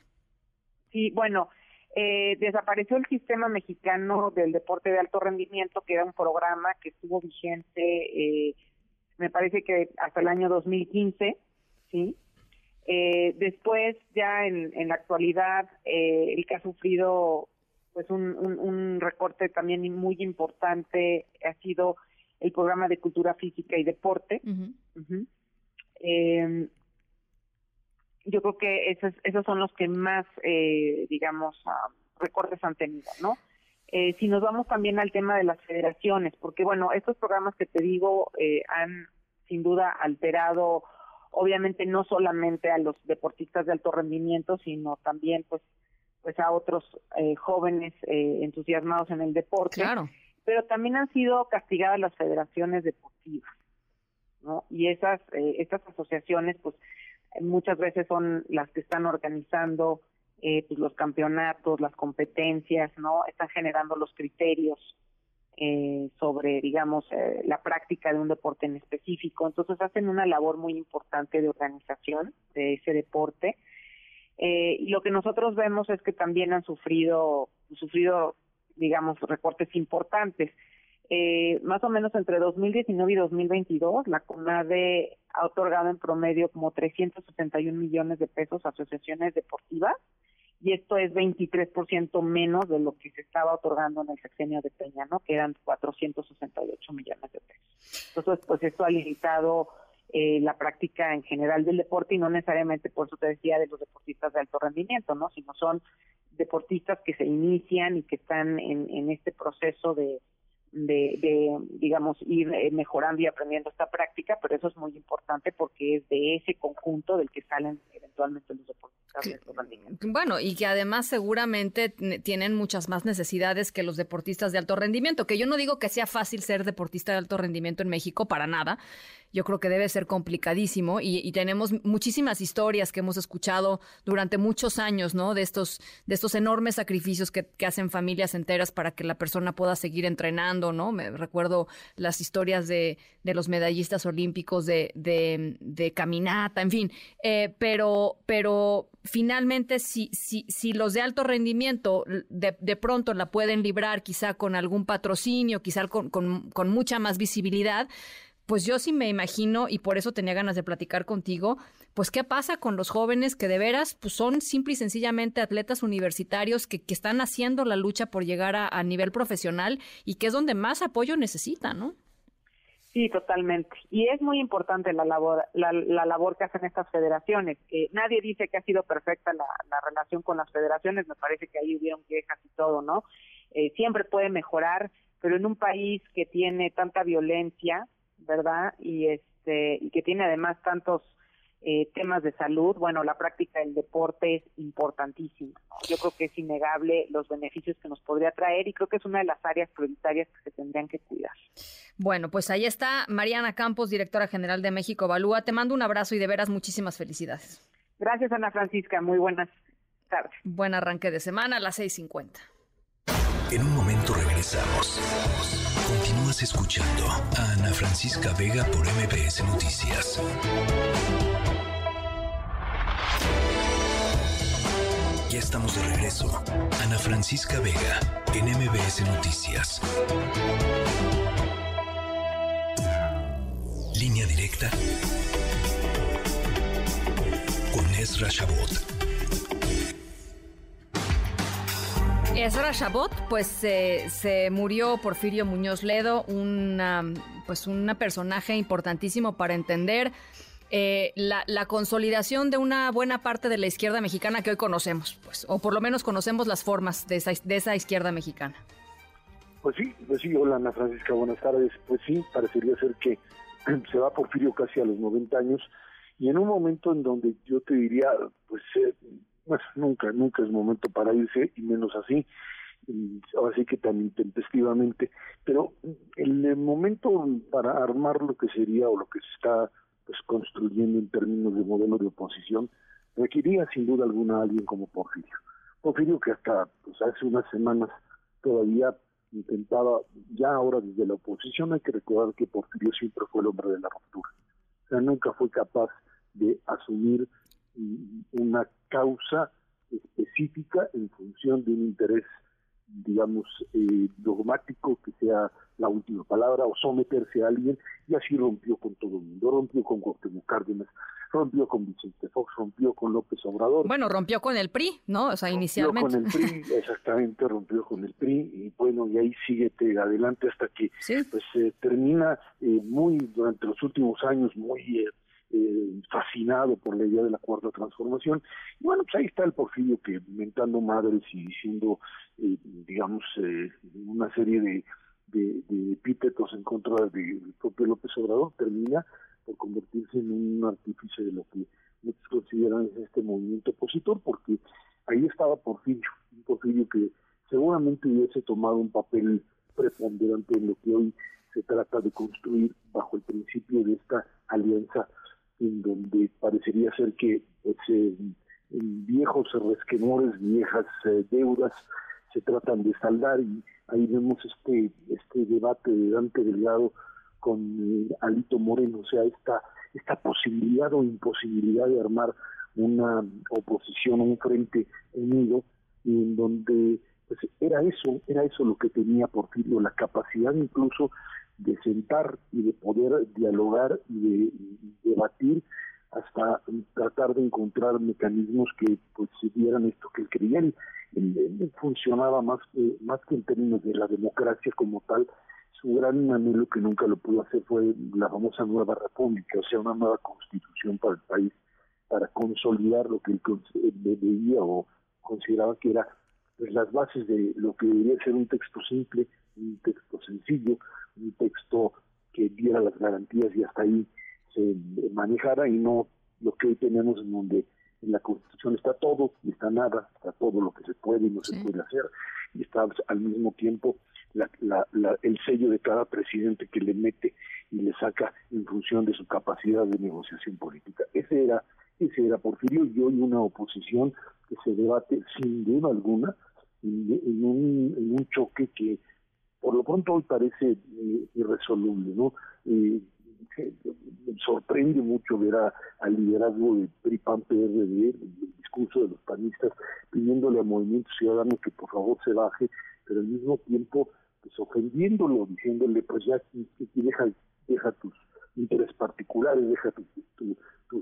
Sí, bueno, desapareció el sistema mexicano del deporte de alto rendimiento, que era un programa que estuvo vigente eh, me parece que hasta el año 2015, ¿sí? Eh, después, ya en, en la actualidad, eh, el que ha sufrido pues un, un, recorte también muy importante ha sido el programa de cultura física y deporte. Eh, yo creo que esos, esos son los que más, eh, digamos, ah, recortes han tenido, ¿no? Eh, si nos vamos también al tema de las federaciones, porque bueno, estos programas que te digo eh, han sin duda alterado obviamente no solamente a los deportistas de alto rendimiento, sino también pues pues a otros eh, jóvenes eh, entusiasmados en el deporte. Claro. Pero también han sido castigadas las federaciones deportivas, ¿no? Y esas eh, estas asociaciones pues muchas veces son las que están organizando pues, los campeonatos, las competencias, ¿no? Están generando los criterios eh, sobre, digamos, eh, la práctica de un deporte en específico. Entonces hacen una labor muy importante de organización de ese deporte. Eh, y lo que nosotros vemos es que también han sufrido, sufrido, digamos, recortes importantes. Eh, más o menos entre 2019 y 2022, la CONADE ha otorgado en promedio como 361 millones de pesos a asociaciones deportivas y esto es 23% menos de lo que se estaba otorgando en el sexenio de Peña, ¿no? Que eran 468 millones de pesos. Entonces, pues esto ha limitado eh, la práctica en general del deporte y no necesariamente, por eso te decía, de los deportistas de alto rendimiento, ¿no? Sino son deportistas que se inician y que están en, en este proceso de, de, de, digamos, ir eh, mejorando y aprendiendo esta práctica, pero eso es muy importante porque es de ese conjunto del que salen eventualmente los deportistas bueno, y que además seguramente tienen muchas más necesidades que los deportistas de alto rendimiento, que yo no digo que sea fácil ser deportista de alto rendimiento en México, para nada. Yo creo que debe ser complicadísimo y, tenemos muchísimas historias que hemos escuchado durante muchos años, ¿no? De estos, de estos enormes sacrificios que, hacen familias enteras para que la persona pueda seguir entrenando, ¿no? Me recuerdo las historias de, de los medallistas olímpicos de, de, caminata, en fin, eh, pero, pero finalmente si, si, si los de alto rendimiento de, de, pronto la pueden librar quizá con algún patrocinio, quizá con, con, con, mucha más visibilidad, pues yo sí me imagino, y por eso tenía ganas de platicar contigo, pues qué pasa con los jóvenes que de veras pues son simple y sencillamente atletas universitarios que, que están haciendo la lucha por llegar a, nivel profesional y que es donde más apoyo necesitan, ¿no? Sí, totalmente. Y es muy importante la labor, la, labor que hacen estas federaciones. Eh, nadie dice que ha sido perfecta la, relación con las federaciones, me parece que ahí hubieron quejas y todo, ¿no? Eh, siempre puede mejorar, pero en un país que tiene tanta violencia, ¿verdad? Y este y que tiene además tantos eh, temas de salud, bueno, la práctica del deporte es importantísima. Yo creo que es innegable los beneficios que nos podría traer y creo que es una de las áreas prioritarias que se tendrían que cuidar. Bueno, pues ahí está Mariana Campos, directora general de México Evalúa. Te mando un abrazo y de veras muchísimas felicidades. Gracias, Ana Francisca. Muy buenas tardes. Buen arranque de semana a las 6.50. En un momento regresamos. Continúas escuchando a Ana Francisca Vega por MBS Noticias. Ya estamos de regreso. Ana Francisca Vega, en MBS Noticias. Línea directa con Ezra Shabot. Ezra Shabot, pues se murió Porfirio Muñoz Ledo, una, pues un personaje importantísimo para entender eh, la, consolidación de una buena parte de la izquierda mexicana que hoy conocemos, pues, o por lo menos conocemos las formas de esa, de esa izquierda mexicana. Pues sí, pues sí, hola Ana Francisca, buenas tardes. Pues sí, parecería ser que se va Porfirio casi a los 90 años y en un momento en donde yo te diría, pues, eh, pues nunca, nunca es momento para irse y menos así, ahora sí que tan intempestivamente, pero el momento para armar lo que sería o lo que se está pues construyendo en términos de modelo de oposición, requería sin duda alguna a alguien como Porfirio. Porfirio que hasta pues, hace unas semanas todavía intentaba, ya ahora desde la oposición hay que recordar que Porfirio siempre fue el hombre de la ruptura. O sea, nunca fue capaz de asumir una causa específica en función de un interés digamos, eh, dogmático, que sea la última palabra, o someterse a alguien, y así rompió con todo el mundo, rompió con Cuauhtémoc Cárdenas, rompió con Vicente Fox, rompió con López Obrador. Bueno, rompió con el PRI, ¿no? O sea, inicialmente. Rompió con el PRI, exactamente, rompió con el PRI, y bueno, y ahí sigue adelante hasta que, pues, eh, termina eh, muy, durante los últimos años, muy eh, fascinado por la idea de la cuarta transformación. Y bueno, pues ahí está el Porfirio que inventando madres y diciendo, eh, digamos, eh, una serie de, de, epítetos en contra del propio López Obrador, termina por convertirse en un artífice de lo que muchos consideran es este movimiento opositor, porque ahí estaba Porfirio, un Porfirio que seguramente hubiese tomado un papel preponderante en lo que hoy se trata de construir bajo el principio de esta alianza en donde parecería ser que pues, viejos resquemores, viejas eh, deudas se tratan de saldar y ahí vemos este este debate de Dante Delgado con eh, Alito Moreno, o sea, esta esta posibilidad o imposibilidad de armar una oposición, un frente unido, en donde pues era eso, era eso lo que tenía Porfirio, la capacidad incluso de sentar y de poder dialogar y de, debatir hasta tratar de encontrar mecanismos que pues dieran esto que él creía. Él, funcionaba más, más que en términos de la democracia como tal, su gran anhelo que nunca lo pudo hacer fue la famosa nueva república, o sea, una nueva constitución para el país, para consolidar lo que él veía o consideraba que era pues, las bases de lo que debería ser un texto simple, un texto sencillo, un texto que diera las garantías y hasta ahí se manejara y no lo que hoy tenemos en donde en la Constitución está todo y está nada, está todo lo que se puede y no se puede hacer y está al mismo tiempo la, la, el sello de cada presidente que le mete y le saca en función de su capacidad de negociación política. Ese era, ese era Porfirio y hoy una oposición que se debate sin duda alguna en, un, choque que por lo pronto hoy parece eh, irresoluble, ¿no? Eh, sorprende mucho ver al liderazgo de PRI-PAN PRD, el discurso de los panistas pidiéndole al Movimiento Ciudadano que por favor se baje, pero al mismo tiempo pues ofendiéndolo, diciéndole pues ya deja, deja tus intereses particulares, deja tu,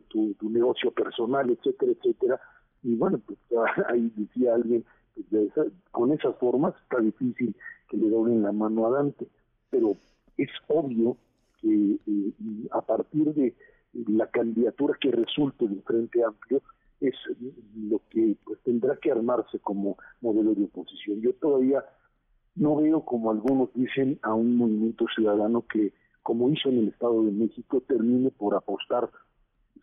tu, tu, negocio personal, etcétera, etcétera. Y bueno, pues ahí decía alguien, pues, con esas formas está difícil que le doblen la mano a Dante, pero es obvio que eh, a partir de la candidatura que resulte del Frente Amplio es lo que pues tendrá que armarse como modelo de oposición. Yo todavía no veo, como algunos dicen, a un movimiento ciudadano que, como hizo en el Estado de México, termine por apostar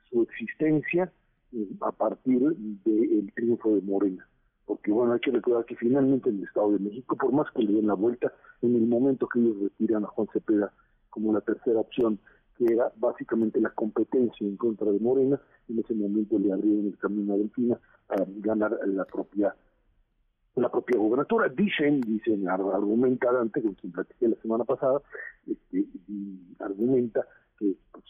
su existencia eh, a partir del triunfo de Morena porque bueno, hay que recordar que finalmente en el Estado de México, por más que le den la vuelta, en el momento que ellos retiran a Juan Cepeda como la tercera opción, que era básicamente la competencia en contra de Morena, en ese momento le abrieron el camino a Delfina para ganar la propia la propia gobernatura. Dicen, dicen, argumenta Dante, con quien platiqué la semana pasada, este, argumenta que pues,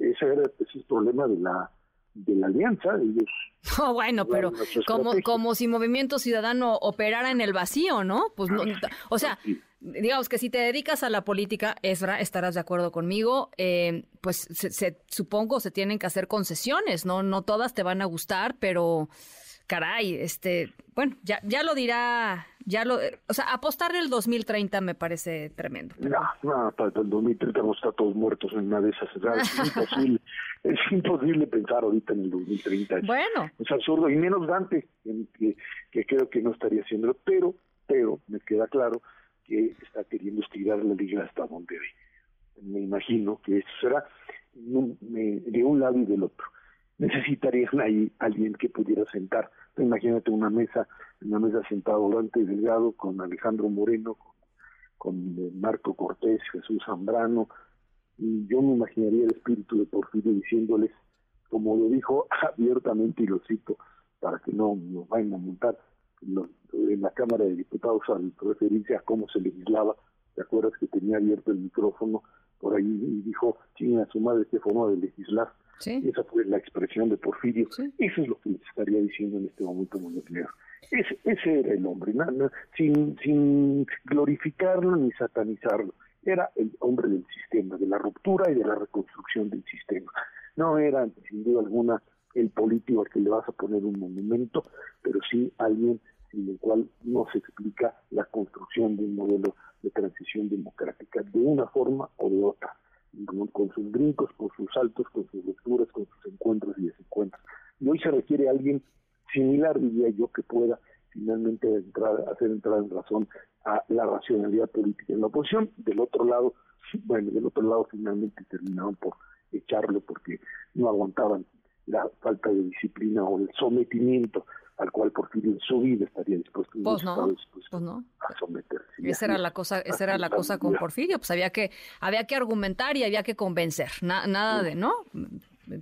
ese era el problema de la de la alianza. Ellos oh, bueno, pero como, como si Movimiento Ciudadano operara en el vacío, ¿no? Pues no, o sea, digamos que si te dedicas a la política, Ezra, estarás de acuerdo conmigo, eh, pues se, supongo se tienen que hacer concesiones, ¿no? No todas te van a gustar, pero caray, este, bueno, ya, ya lo dirá, ya lo, o sea, apostarle el 2030 me parece tremendo. No, no, para el 2030 vamos a estar todos muertos en una de esas, es imposible, es imposible pensar ahorita en el 2030. Bueno. Es absurdo, y menos Dante, que, que creo que no estaría haciéndolo, pero, pero me queda claro que está queriendo estirar la liga hasta donde ve. Me imagino que eso será de un lado y del otro necesitarían ahí alguien que pudiera sentar. Imagínate una mesa, una mesa sentado Dante Delgado con Alejandro Moreno, con, eh, Marco Cortés, Jesús Zambrano, y yo me imaginaría el espíritu de Porfirio diciéndoles, como lo dijo abiertamente y lo cito, para que no nos vayan a montar en la Cámara de Diputados al referirse a cómo se legislaba, ¿te acuerdas que tenía abierto el micrófono por ahí y dijo, chinga su madre, qué forma de legislar? Esa fue la expresión de Porfirio. Eso es lo que les estaría diciendo en este momento Montenegro. Ese, ese era el hombre, sin, sin glorificarlo ni satanizarlo. Era el hombre del sistema, de la ruptura y de la reconstrucción del sistema. No era, sin duda alguna, el político al que le vas a poner un monumento, pero sí alguien sin el cual no se explica la construcción de un modelo de transición democrática de una forma o de otra con sus brincos, con sus saltos, con sus lecturas, con sus encuentros y desencuentros. Y hoy se requiere alguien similar, diría yo, que pueda finalmente entrar, hacer entrar en razón a la racionalidad política en la oposición. Del otro lado, bueno, del otro lado finalmente terminaron por echarlo porque no aguantaban la falta de disciplina o el sometimiento al cual Porfirio en su vida estaría dispuesto, pues no, pues no. a someterse. Esa era la cosa, esa era la cosa con Porfirio, pues había que, había que argumentar y había que convencer, nada de, ¿no?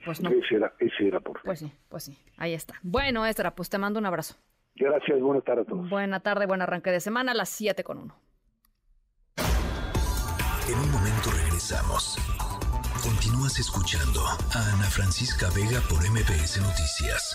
Pues no. Ese era, ese era Porfirio. Pues sí, pues sí, ahí está. Bueno, Estra, pues te mando un abrazo. Gracias, buenas tardes a todos. Buena tarde, buen arranque de semana a las 7 con 1. En un momento regresamos. Continúas escuchando a Ana Francisca Vega por MPS Noticias.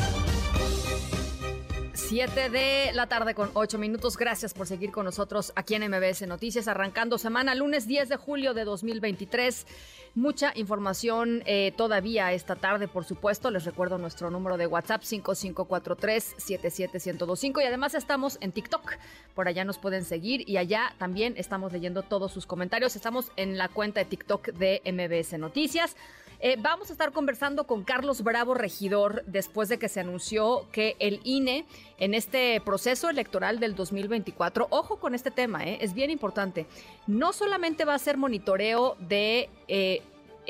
7 de la tarde con 8 minutos. Gracias por seguir con nosotros aquí en MBS Noticias, arrancando semana lunes 10 de julio de 2023. Mucha información eh, todavía esta tarde, por supuesto. Les recuerdo nuestro número de WhatsApp 5543-77125 y además estamos en TikTok. Por allá nos pueden seguir y allá también estamos leyendo todos sus comentarios. Estamos en la cuenta de TikTok de MBS Noticias. Eh, vamos a estar conversando con Carlos Bravo Regidor después de que se anunció que el INE en este proceso electoral del 2024, ojo con este tema, eh, es bien importante, no solamente va a ser monitoreo de eh,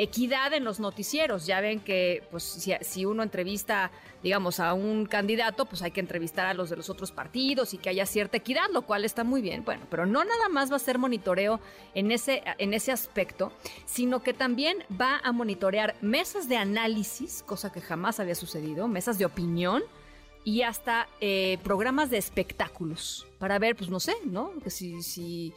equidad en los noticieros. Ya ven que pues, si, uno entrevista, digamos, a un candidato, pues hay que entrevistar a los de los otros partidos y que haya cierta equidad, lo cual está muy bien. Bueno, pero no nada más va a ser monitoreo en ese, en ese aspecto, sino que también va a monitorear mesas de análisis, cosa que jamás había sucedido, mesas de opinión y hasta eh, programas de espectáculos para ver, pues no sé, ¿no? Que si, si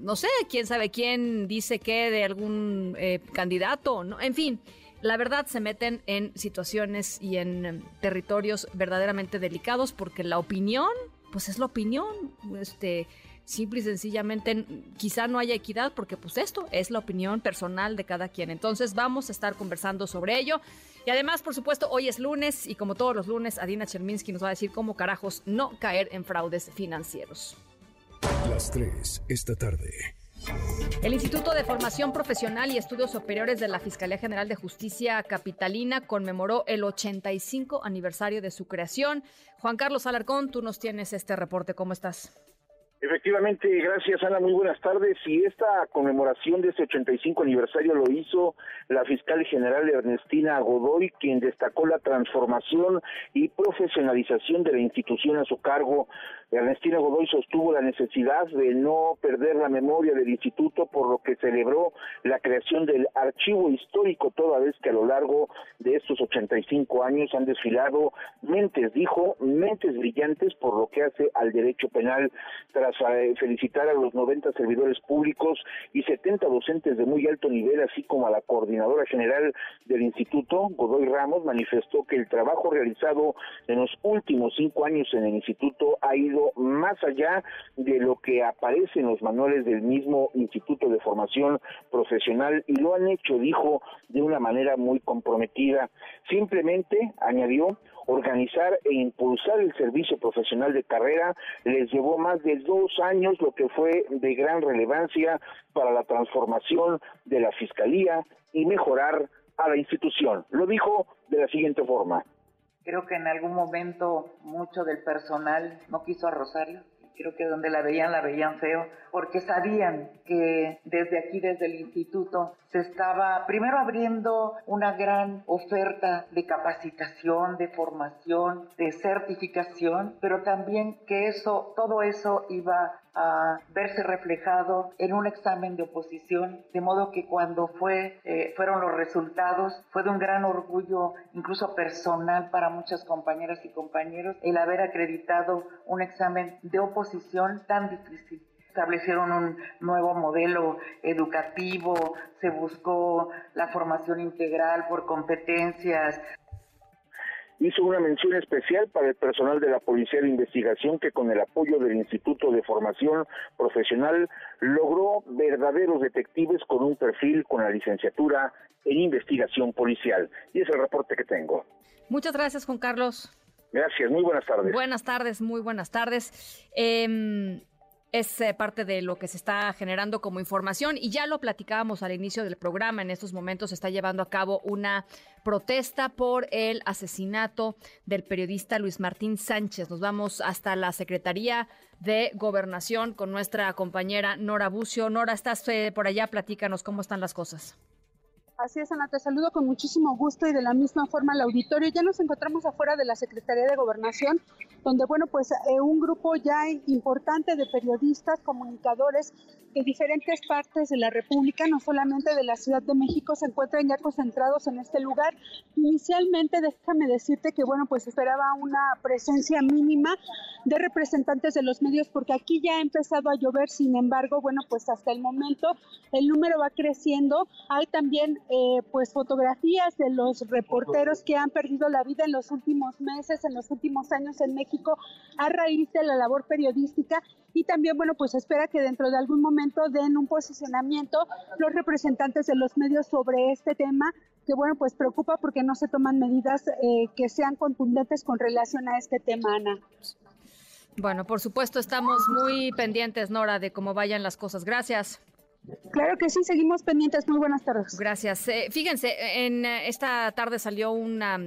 no sé, quién sabe quién dice qué de algún eh, candidato, ¿no? En fin, la verdad se meten en situaciones y en em, territorios verdaderamente delicados porque la opinión, pues es la opinión, este, simple y sencillamente quizá no haya equidad porque pues esto es la opinión personal de cada quien. Entonces vamos a estar conversando sobre ello. Y además, por supuesto, hoy es lunes y como todos los lunes, Adina Cherminsky nos va a decir cómo carajos no caer en fraudes financieros. Las 3 esta tarde. El Instituto de Formación Profesional y Estudios Superiores de la Fiscalía General de Justicia Capitalina conmemoró el 85 aniversario de su creación. Juan Carlos Alarcón, tú nos tienes este reporte. ¿Cómo estás? Efectivamente, gracias Ana, muy buenas tardes. Y esta conmemoración de ese 85 aniversario lo hizo la fiscal general Ernestina Godoy, quien destacó la transformación y profesionalización de la institución a su cargo Ernestina Godoy sostuvo la necesidad de no perder la memoria del instituto, por lo que celebró la creación del archivo histórico, toda vez que a lo largo de estos 85 años han desfilado mentes, dijo, mentes brillantes por lo que hace al derecho penal, tras eh, felicitar a los 90 servidores públicos y 70 docentes de muy alto nivel, así como a la coordinadora general del instituto, Godoy Ramos, manifestó que el trabajo realizado en los últimos cinco años en el instituto ha ido más allá de lo que aparece en los manuales del mismo Instituto de Formación Profesional y lo han hecho, dijo, de una manera muy comprometida. Simplemente, añadió, organizar e impulsar el servicio profesional de carrera les llevó más de dos años, lo que fue de gran relevancia para la transformación de la Fiscalía y mejorar a la institución. Lo dijo de la siguiente forma. Creo que en algún momento mucho del personal no quiso a Rosario. Creo que donde la veían, la veían feo, porque sabían que desde aquí, desde el instituto, se estaba primero abriendo una gran oferta de capacitación, de formación, de certificación, pero también que eso, todo eso iba a verse reflejado en un examen de oposición, de modo que cuando fue, eh, fueron los resultados, fue de un gran orgullo, incluso personal para muchas compañeras y compañeros, el haber acreditado un examen de oposición tan difícil. Establecieron un nuevo modelo educativo, se buscó la formación integral por competencias, hizo una mención especial para el personal de la Policía de Investigación que con el apoyo del Instituto de Formación Profesional logró verdaderos detectives con un perfil con la licenciatura en investigación policial. Y es el reporte que tengo. Muchas gracias, Juan Carlos. Gracias, muy buenas tardes. Buenas tardes, muy buenas tardes. Eh, es eh, parte de lo que se está generando como información y ya lo platicábamos al inicio del programa. En estos momentos se está llevando a cabo una protesta por el asesinato del periodista Luis Martín Sánchez. Nos vamos hasta la Secretaría de Gobernación con nuestra compañera Nora Bucio. Nora, estás eh, por allá, platícanos cómo están las cosas. Así es, Ana, te saludo con muchísimo gusto y de la misma forma al auditorio. Ya nos encontramos afuera de la Secretaría de Gobernación, donde, bueno, pues eh, un grupo ya importante de periodistas, comunicadores de diferentes partes de la República, no solamente de la Ciudad de México, se encuentran ya concentrados en este lugar. Inicialmente, déjame decirte que, bueno, pues esperaba una presencia mínima de representantes de los medios, porque aquí ya ha empezado a llover, sin embargo, bueno, pues hasta el momento el número va creciendo. Hay también eh, pues fotografías de los reporteros que han perdido la vida en los últimos meses, en los últimos años en México a raíz de la labor periodística y también bueno pues espera que dentro de algún momento den un posicionamiento los representantes de los medios sobre este tema que bueno pues preocupa porque no se toman medidas eh, que sean contundentes con relación a este tema Ana. Bueno, por supuesto estamos muy pendientes Nora de cómo vayan las cosas. Gracias. Claro que sí, seguimos pendientes. Muy buenas tardes. Gracias. Eh, fíjense, en esta tarde salió una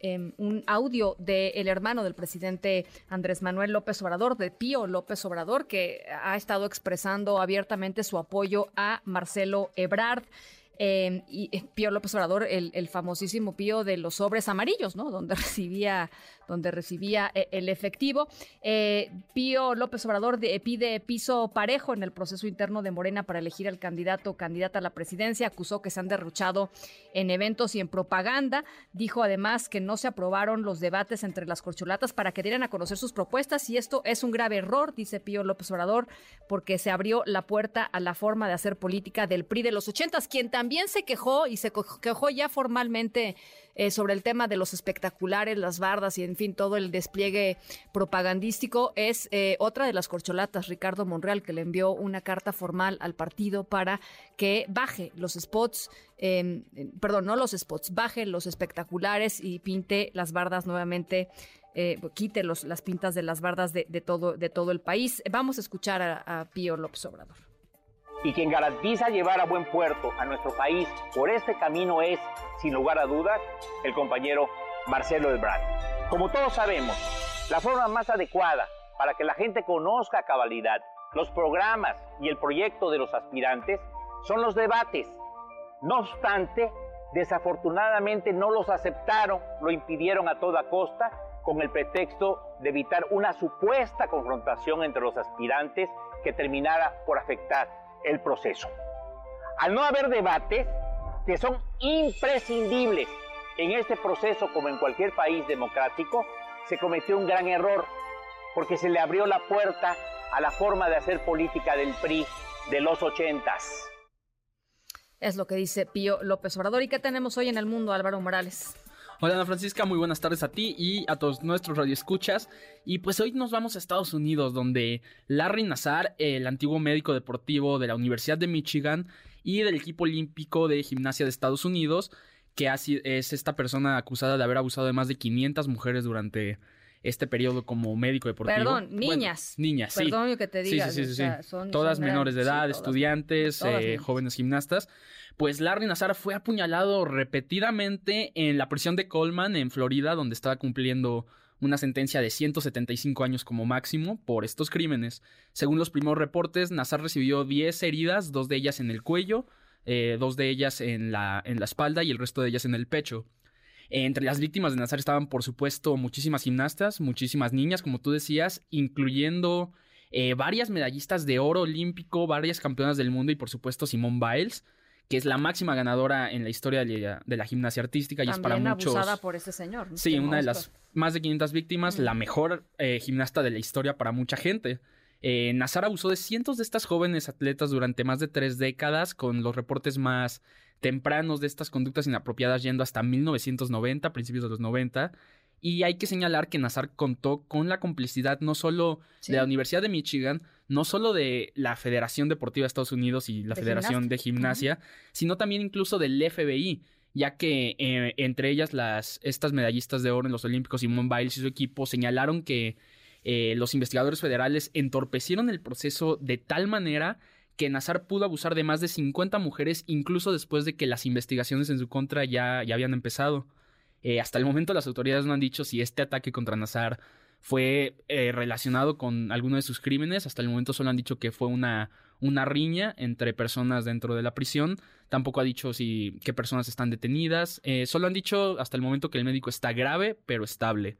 em, un audio del hermano del presidente Andrés Manuel López Obrador, de Pío López Obrador, que ha estado expresando abiertamente su apoyo a Marcelo Ebrard. Em, y eh, Pío López Obrador, el, el, famosísimo Pío de los sobres amarillos, ¿no? Donde recibía donde recibía eh, el efectivo. Eh, Pío López Obrador pide piso parejo en el proceso interno de Morena para elegir al candidato o candidata a la presidencia. Acusó que se han derruchado en eventos y en propaganda. Dijo además que no se aprobaron los debates entre las corcholatas para que dieran a conocer sus propuestas y esto es un grave error, dice Pío López Obrador, porque se abrió la puerta a la forma de hacer política del PRI de los ochentas, quien también se quejó y se quejó ya formalmente eh, sobre el tema de los espectaculares, las bardas y en fin todo el despliegue propagandístico es eh, otra de las corcholatas, Ricardo Monreal, que le envió una carta formal al partido para que baje los spots, em, perdón, no los spots, baje los espectaculares y pinte las bardas nuevamente. Eh, quite las pintas de las bardas de, todo, de todo el país. Vamos a escuchar a, a Pío López Obrador y quien garantiza llevar a buen puerto a nuestro país por este camino es, sin lugar a dudas, el compañero Marcelo Ebrard. Como todos sabemos, la forma más adecuada para que la gente conozca a cabalidad los programas y el proyecto de los aspirantes son los debates. No obstante, desafortunadamente no los aceptaron, lo impidieron a toda costa con el pretexto de evitar una supuesta confrontación entre los aspirantes que terminara por afectar el proceso. Al no haber debates que son imprescindibles en este proceso como en cualquier país democrático, se cometió un gran error porque se le abrió la puerta a la forma de hacer política del PRI de los ochentas. Es lo que dice Pío López Obrador. ¿Y qué tenemos hoy en el mundo, Álvaro Morales? Hola Ana Francisca, muy buenas tardes a ti y a todos nuestros radioescuchas. Y pues hoy nos vamos a Estados Unidos, donde Larry Nazar, el antiguo médico deportivo de la Universidad de Michigan y del equipo olímpico de gimnasia de Estados Unidos, que es esta persona acusada de haber abusado de más de 500 mujeres durante este periodo como médico deportivo. Perdón, niñas. niñas, sí. Perdón que te diga. Sí, sí, sí. todas menores de edad, estudiantes, eh, jóvenes gimnastas pues Larry Nazar fue apuñalado repetidamente en la prisión de Coleman en Florida, donde estaba cumpliendo una sentencia de 175 años como máximo por estos crímenes. Según los primeros reportes, Nazar recibió 10 heridas, dos de ellas en el cuello, eh, dos de ellas en la, en la espalda y el resto de ellas en el pecho. Entre las víctimas de Nazar estaban, por supuesto, muchísimas gimnastas, muchísimas niñas, como tú decías, incluyendo eh, varias medallistas de oro olímpico, varias campeonas del mundo y, por supuesto, Simone Biles que es la máxima ganadora en la historia de la, gimnasia artística y es para muchos. abusada por ese señor. Sí, una de las más de 500 víctimas, la mejor eh, gimnasta de la historia para mucha gente. Eh, Nazar abusó de cientos de estas jóvenes atletas durante más de tres décadas, con los reportes más tempranos de estas conductas inapropiadas yendo hasta 1990, principios de los 90. Y hay que señalar que Nazar contó con la complicidad no solo de la Universidad de Michigan, no solo de la Federación Deportiva de Estados Unidos y la Federación de Gimnasia, sino también incluso del FBI, ya que eh, entre ellas las estas medallistas de oro en los Olímpicos, Simone Biles y su equipo señalaron que eh, los investigadores federales entorpecieron el proceso de tal manera que Nazar pudo abusar de más de 50 mujeres incluso después de que las investigaciones en su contra ya, ya habían empezado. Eh, hasta el momento las autoridades no han dicho si este ataque contra Nazar fue eh, relacionado con alguno de sus crímenes. Hasta el momento solo han dicho que fue una, una riña entre personas dentro de la prisión. Tampoco ha dicho si qué personas están detenidas. Eh, solo han dicho hasta el momento que el médico está grave pero estable.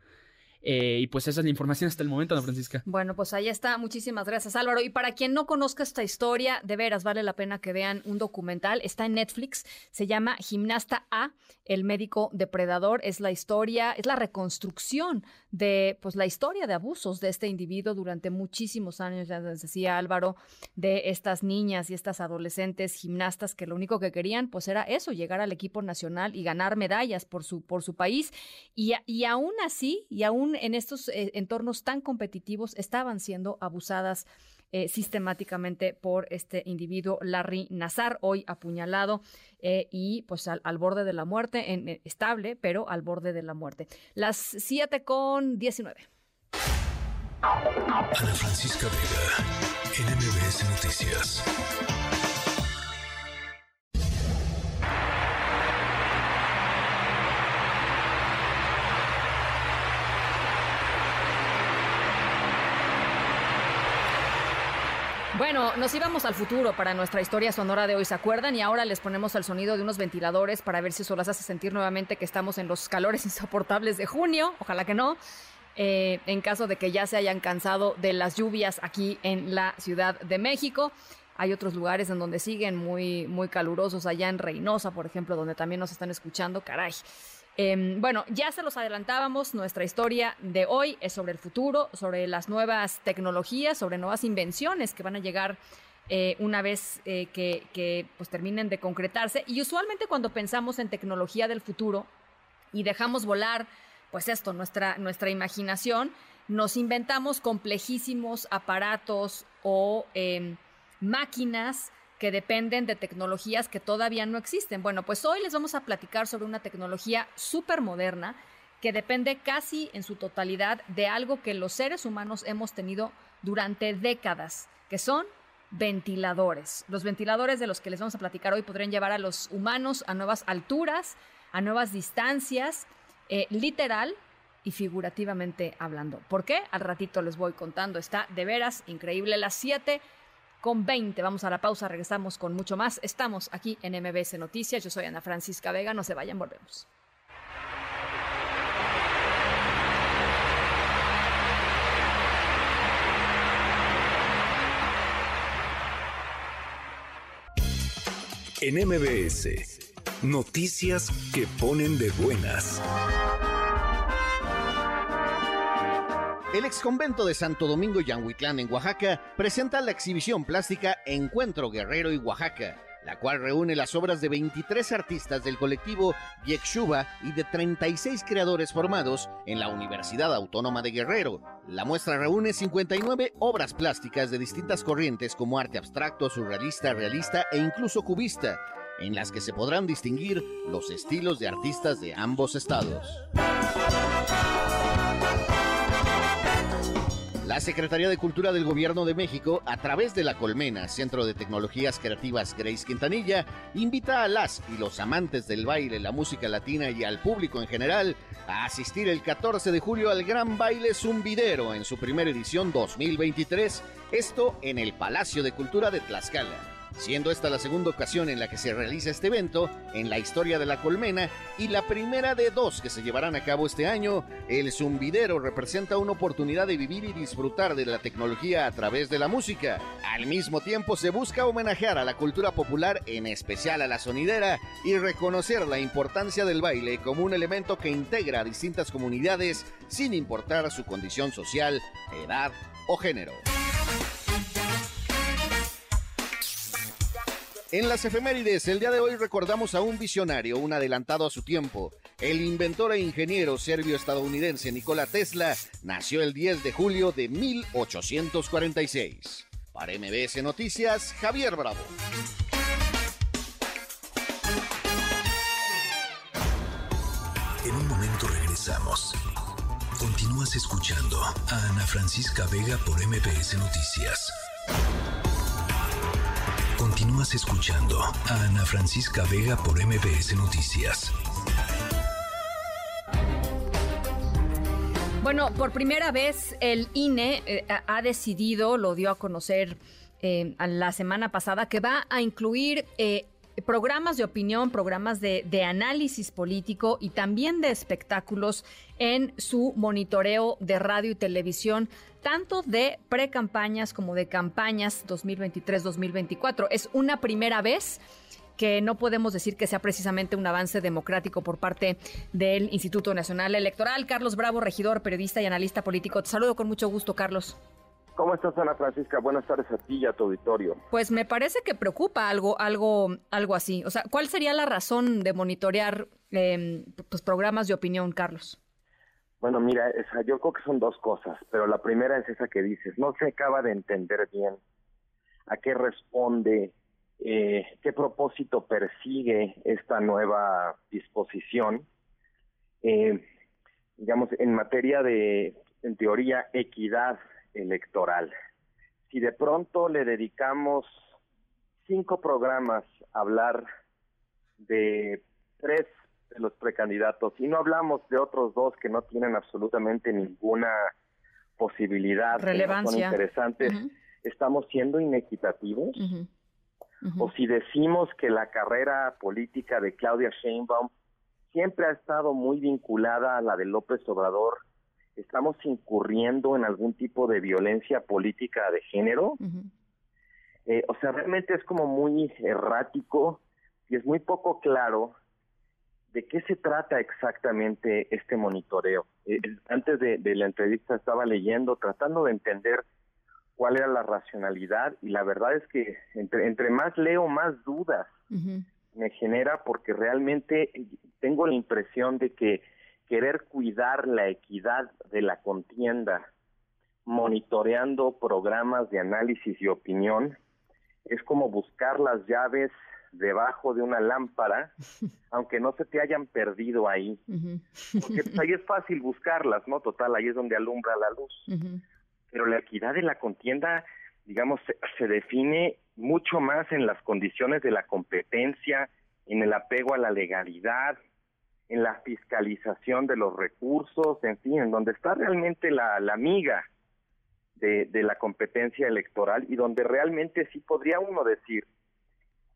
Eh, y pues esa es la información hasta el momento, Ana Francisca. Bueno, pues ahí está. Muchísimas gracias, Álvaro. Y para quien no conozca esta historia, de veras vale la pena que vean un documental. Está en Netflix. Se llama Gimnasta A, el médico depredador. Es la historia, es la reconstrucción de, pues, la historia de abusos de este individuo durante muchísimos años, ya les decía Álvaro, de estas niñas y estas adolescentes gimnastas que lo único que querían, pues, era eso, llegar al equipo nacional y ganar medallas por su, por su país. Y, y aún así, y aún en estos eh, entornos tan competitivos estaban siendo abusadas eh, sistemáticamente por este individuo, Larry Nazar, hoy apuñalado eh, y pues al, borde de la muerte, en, estable, pero al borde de la muerte. Las 7 con 19. Ana Francisca Vega, NMBS Noticias. Bueno, nos íbamos al futuro para nuestra historia sonora de hoy, ¿se acuerdan? Y ahora les ponemos el sonido de unos ventiladores para ver si eso las hace sentir nuevamente que estamos en los calores insoportables de junio. Ojalá que no. Eh, en caso de que ya se hayan cansado de las lluvias aquí en la Ciudad de México. Hay otros lugares en donde siguen muy, muy calurosos, allá en Reynosa, por ejemplo, donde también nos están escuchando. Caray. Em, bueno, ya se los adelantábamos, nuestra historia de hoy es sobre el futuro, sobre las nuevas tecnologías, sobre nuevas invenciones que van a llegar eh, una vez eh, que, pues, terminen de concretarse. Y usualmente cuando pensamos en tecnología del futuro y dejamos volar, pues esto, nuestra, nuestra imaginación, nos inventamos complejísimos aparatos o em, máquinas que dependen de tecnologías que todavía no existen. Bueno, pues hoy les vamos a platicar sobre una tecnología súper moderna que depende casi en su totalidad de algo que los seres humanos hemos tenido durante décadas, que son ventiladores. Los ventiladores de los que les vamos a platicar hoy podrían llevar a los humanos a nuevas alturas, a nuevas distancias, eh, literal y figurativamente hablando. ¿Por qué? Al ratito les voy contando. Está de veras increíble. Las 7 con 20. Vamos a la pausa, regresamos con mucho más. Estamos aquí en MBS Noticias. Yo soy Ana Francisca Vega. No se vayan, volvemos. En MBS, noticias que ponen de buenas. El ex convento de Santo Domingo Yanhuitlán en Oaxaca presenta la exhibición plástica Encuentro Guerrero y Oaxaca, la cual reúne las obras de 23 artistas del colectivo Yexuba y de 36 creadores formados en la Universidad Autónoma de Guerrero. La muestra reúne 59 obras plásticas de distintas corrientes como arte abstracto, surrealista, realista e incluso cubista, en las que se podrán distinguir los estilos de artistas de ambos estados. La Secretaría de Cultura del Gobierno de México, a través de la Colmena, Centro de Tecnologías Creativas Grace Quintanilla, invita a las y los amantes del baile, la música latina y al público en general a asistir el 14 de julio al Gran Baile Zumbidero en su primera edición 2023, esto en el Palacio de Cultura de Tlaxcala siendo esta la segunda ocasión en la que se realiza este evento en la historia de la colmena y la primera de dos que se llevarán a cabo este año, el zumbidero representa una oportunidad de vivir y disfrutar de la tecnología a través de la música. Al mismo tiempo se busca homenajear a la cultura popular, en especial a la sonidera, y reconocer la importancia del baile como un elemento que integra a distintas comunidades sin importar su condición social, edad o género. En las efemérides, el día de hoy recordamos a un visionario, un adelantado a su tiempo. El inventor e ingeniero serbio-estadounidense Nikola Tesla nació el 10 de julio de 1846. Para MBS Noticias, Javier Bravo. En un momento regresamos. Continúas escuchando a Ana Francisca Vega por MBS Noticias. Continúas escuchando a Ana Francisca Vega por MBS Noticias. Bueno, por primera vez el INE eh, ha decidido, lo dio a conocer eh, la semana pasada, que va a incluir eh, programas de opinión, programas de, de, análisis político y también de espectáculos en su monitoreo de radio y televisión, tanto de pre-campañas como de campañas 2023-2024. Es una primera vez que no podemos decir que sea precisamente un avance democrático por parte del Instituto Nacional Electoral. Carlos Bravo, regidor, periodista y analista político. Te saludo con mucho gusto, Carlos. ¿Cómo estás, Ana Francisca? Buenas tardes a ti y a tu auditorio. Pues me parece que preocupa algo, algo, algo así. O sea, ¿cuál sería la razón de monitorear eh, pues, programas de opinión, Carlos? Bueno, mira, esa, yo creo que son dos cosas, pero la primera es esa que dices, no se acaba de entender bien a qué responde, eh, qué propósito persigue esta nueva disposición, eh, digamos, en materia de, en teoría, equidad electoral. Si de pronto le dedicamos cinco programas a hablar de tres de los precandidatos. Y no hablamos de otros dos que no tienen absolutamente ninguna posibilidad, relevancia, son interesantes, estamos siendo inequitativos. O si decimos que la carrera política de Claudia Sheinbaum siempre ha estado muy vinculada a la de López Obrador, estamos incurriendo en algún tipo de violencia política de género. eh, o sea, realmente es como muy errático y es muy poco claro de qué se trata exactamente este monitoreo. Eh, antes de, de, la entrevista estaba leyendo, tratando de entender cuál era la racionalidad y la verdad es que entre, entre más leo, más dudas me genera porque realmente tengo la impresión de que querer cuidar la equidad de la contienda monitoreando programas de análisis y opinión es como buscar las llaves debajo de una lámpara, aunque no se te hayan perdido ahí. Porque pues, ahí es fácil buscarlas, ¿no? Total, ahí es donde alumbra la luz. Pero la equidad de la contienda, digamos, se, se, define mucho más en las condiciones de la competencia, en el apego a la legalidad, en la fiscalización de los recursos, en fin, en donde está realmente la, la miga de, de la competencia electoral y donde realmente sí podría uno decir,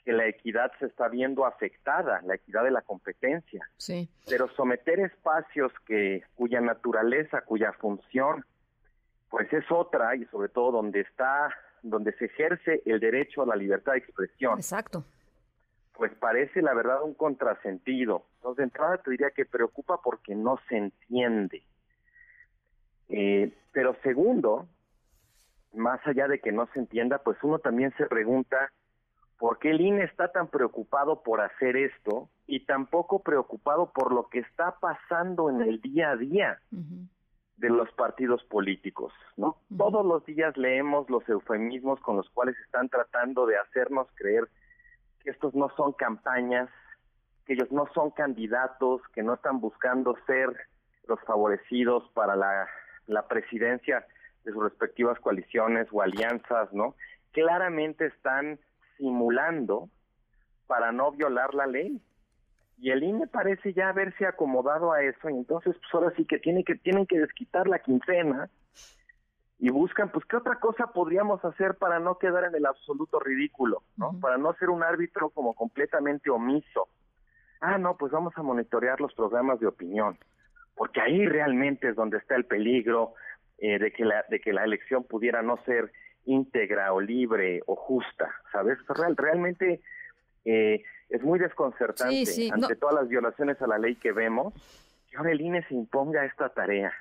que la equidad se está viendo afectada, la equidad de la competencia. Sí. Pero someter espacios que cuya naturaleza, cuya función, pues es otra y sobre todo donde está, donde se ejerce el derecho a la libertad de expresión. Exacto. Pues parece la verdad un contrasentido. Entonces de entrada te diría que preocupa porque no se entiende. Eh, pero segundo, más allá de que no se entienda, pues uno también se pregunta ¿Por qué el INE está tan preocupado por hacer esto y tampoco preocupado por lo que está pasando en el día a día uh -huh. de los partidos políticos? ¿no? Uh -huh. Todos los días leemos los eufemismos con los cuales están tratando de hacernos creer que estos no son campañas, que ellos no son candidatos, que no están buscando ser los favorecidos para la, la presidencia de sus respectivas coaliciones o alianzas, ¿no? Claramente están simulando para no violar la ley. Y el INE parece ya haberse acomodado a eso, y entonces pues ahora sí que, tiene que tienen que desquitar la quincena y buscan, pues, ¿qué otra cosa podríamos hacer para no quedar en el absoluto ridículo, ¿no? Uh -huh. Para no ser un árbitro como completamente omiso. Ah, no, pues vamos a monitorear los programas de opinión, porque ahí realmente es donde está el peligro eh, de, que la, de que la elección pudiera no ser íntegra o libre o justa, ¿sabes? Real, realmente eh, es muy desconcertante sí, sí, ante no. todas las violaciones a la ley que vemos que ahora el INE se imponga esta tarea.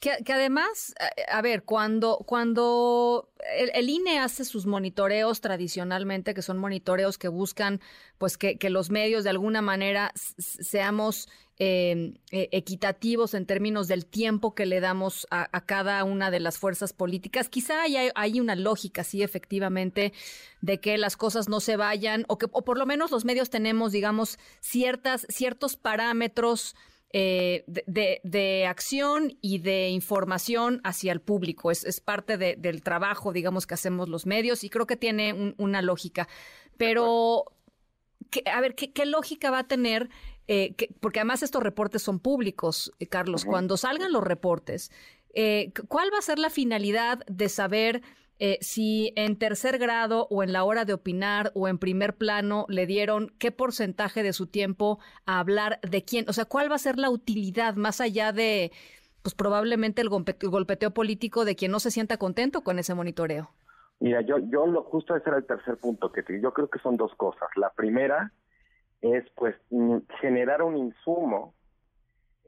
Que, que, además, a ver, cuando, cuando el, el, INE hace sus monitoreos tradicionalmente, que son monitoreos que buscan pues que, que los medios de alguna manera seamos eh, eh, equitativos en términos del tiempo que le damos a, a, cada una de las fuerzas políticas. Quizá hay, hay una lógica, sí, efectivamente, de que las cosas no se vayan, o que, o por lo menos los medios tenemos, digamos, ciertas, ciertos parámetros eh, de, acción y de información hacia el público. Es, parte del trabajo, digamos, que hacemos los medios y creo que tiene una lógica. Pero, a ver, ¿qué, lógica va a tener? Eh, porque además estos reportes son públicos, eh, Carlos. Cuando salgan los reportes, ¿cuál va a ser la finalidad de saber eh, si en tercer grado o en la hora de opinar o en primer plano le dieron qué porcentaje de su tiempo a hablar de quién, o sea, cuál va a ser la utilidad más allá de, pues probablemente el, golpeteo político de quien no se sienta contento con ese monitoreo. Mira, yo, yo lo justo ese era el tercer punto que yo creo que son dos cosas. La primera es pues generar un insumo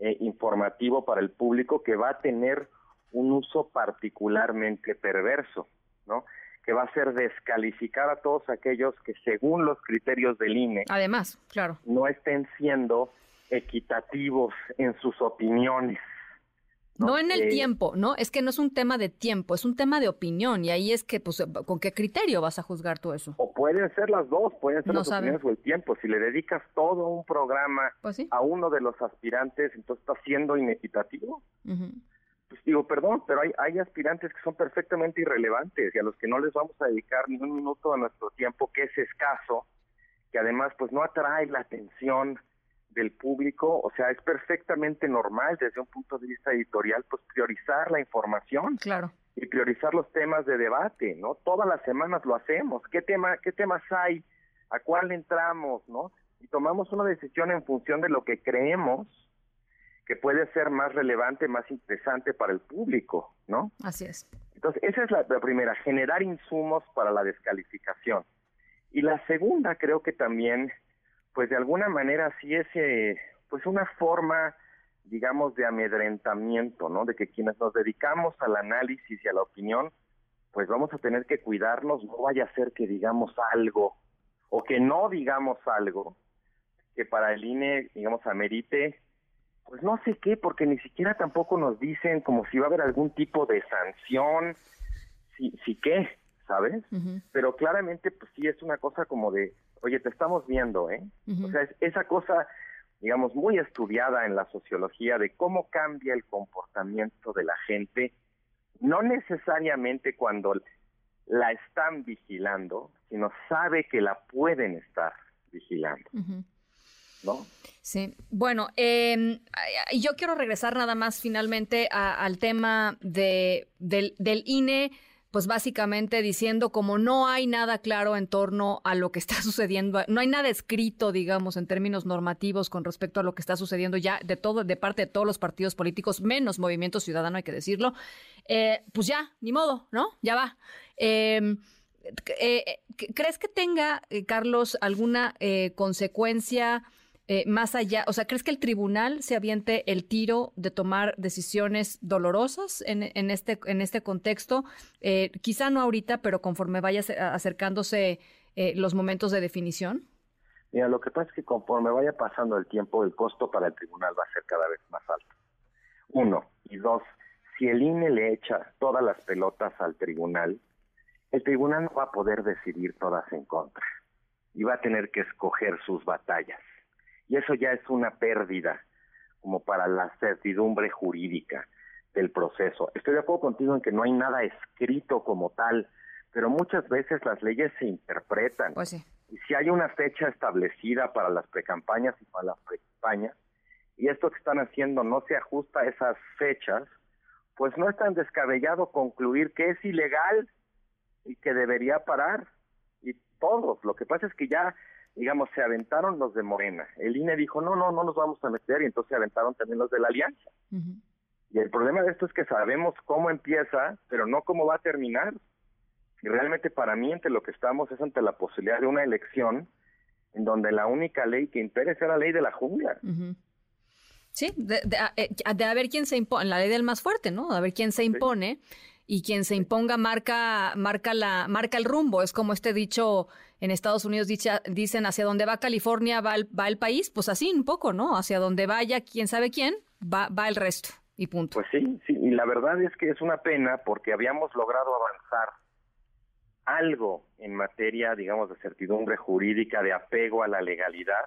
eh, informativo para el público que va a tener un uso particularmente perverso. ¿no? que va a ser descalificar a todos aquellos que según los criterios del INE además claro no estén siendo equitativos en sus opiniones no, en el eh, tiempo, ¿no? Es que no es un tema de tiempo, es un tema de opinión y ahí es que, pues, ¿con qué criterio vas a juzgar tú eso? O pueden ser las dos, pueden ser las opiniones o el tiempo. Si le dedicas todo un programa pues a uno de los aspirantes, entonces está siendo inequitativo pues digo, perdón, pero hay, hay aspirantes que son perfectamente irrelevantes y a los que no les vamos a dedicar ni un minuto de nuestro tiempo, que es escaso, que además pues no atrae la atención del público, o sea, es perfectamente normal desde un punto de vista editorial, pues priorizar la información. Claro. Y priorizar los temas de debate, ¿no? Todas las semanas lo hacemos. ¿Qué tema, qué temas hay? ¿A cuál entramos, no? Y tomamos una decisión en función de lo que creemos que puede ser más relevante, más interesante para el público, ¿no? Así es. Entonces, esa es la, primera, generar insumos para la descalificación. Y la segunda, creo que también, pues de alguna manera sí es, eh, pues una forma, digamos, de amedrentamiento, ¿no? De que quienes nos dedicamos al análisis y a la opinión, pues vamos a tener que cuidarnos, no vaya a ser que digamos algo o que no digamos algo que para el INE, digamos, amerite pues no sé qué, porque ni siquiera tampoco nos dicen como si va a haber algún tipo de sanción, si, si qué, ¿sabes? Pero claramente, pues sí es una cosa como de, oye, te estamos viendo, ¿eh? O sea, es esa cosa, digamos, muy estudiada en la sociología de cómo cambia el comportamiento de la gente, no necesariamente cuando la están vigilando, sino sabe que la pueden estar vigilando. ¿no? Sí, bueno, eh, yo quiero regresar nada más finalmente al tema de, del, del INE pues básicamente diciendo como no hay nada claro en torno a lo que está sucediendo, no hay nada escrito, digamos, en términos normativos con respecto a lo que está sucediendo ya de todo, de parte de todos los partidos políticos, menos Movimiento Ciudadano, hay que decirlo. Eh, pues ya, ni modo, ¿no? Ya va. Em, eh, ¿Crees que tenga, eh, Carlos, alguna consecuencia? Eh, más allá, o sea, ¿crees que el tribunal se aviente el tiro de tomar decisiones dolorosas en, en este, en este contexto? Eh, quizá no ahorita, pero conforme vaya acercándose eh, los momentos de definición. Mira, lo que pasa es que conforme vaya pasando el tiempo, el costo para el tribunal va a ser cada vez más alto. Uno. Y dos, si el INE le echa todas las pelotas al tribunal, el tribunal no va a poder decidir todas en contra y va a tener que escoger sus batallas y eso ya es una pérdida como para la certidumbre jurídica del proceso. Estoy de acuerdo contigo en que no hay nada escrito como tal, pero muchas veces las leyes se interpretan. Pues sí. Y si hay una fecha establecida para las precampañas y para las precampañas, y esto que están haciendo no se ajusta a esas fechas, pues no es tan descabellado concluir que es ilegal y que debería parar. Y todos, lo que pasa es que ya digamos, se aventaron los de Morena. El INE dijo, no, no, no nos vamos a meter y entonces se aventaron también los de la Alianza. Y el problema de esto es que sabemos cómo empieza, pero no cómo va a terminar. Y realmente para mí, entre lo que estamos es ante la posibilidad de una elección en donde la única ley que impere sea la ley de la jungla. Sí, de, de, eh, de, a ver quién se impone, la ley del más fuerte, ¿no? A ver quién se impone y quien se imponga marca, marca, la, marca el rumbo. Es como este dicho en Estados Unidos dicen hacia donde va California va el, va el país, pues así un poco, ¿no? Hacia donde vaya quién sabe quién, va, va el resto y punto. Pues sí, sí, y la verdad es que es una pena porque habíamos logrado avanzar algo en materia, digamos, de certidumbre jurídica, de apego a la legalidad,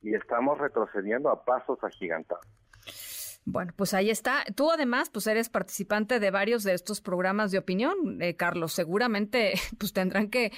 y estamos retrocediendo a pasos agigantados. Bueno, pues ahí está. Tú además, pues eres participante de varios de estos programas de opinión, eh, Carlos. Seguramente, pues tendrán que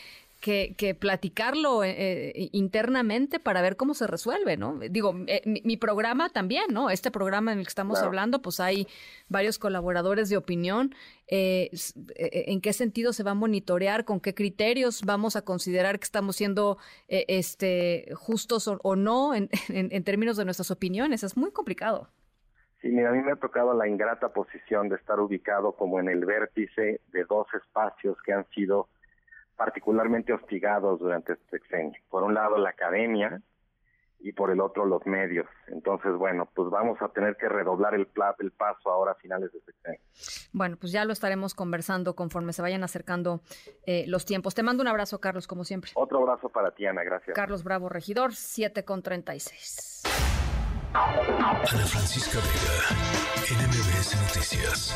que, platicarlo eh, eh, internamente para ver cómo se resuelve, ¿no? Digo, eh, mi, programa también, ¿no? Este programa en el que estamos hablando, pues hay varios colaboradores de opinión. ¿En qué sentido se va a monitorear? ¿Con qué criterios vamos a considerar que estamos siendo este, justos o, no en, en términos de nuestras opiniones? Es muy complicado. Sí, mira, a mí me ha tocado la ingrata posición de estar ubicado como en el vértice de dos espacios que han sido particularmente hostigados durante este sexenio. Por un lado la academia y por el otro los medios. Entonces, bueno, pues vamos a tener que redoblar el, el paso ahora a finales de sexenio. Bueno, pues ya lo estaremos conversando conforme se vayan acercando eh, los tiempos. Te mando un abrazo, Carlos, como siempre. Otro abrazo para ti, Ana, gracias. Carlos Bravo, regidor, 7 con 36. Ana Francisca Vega, NMBS Noticias.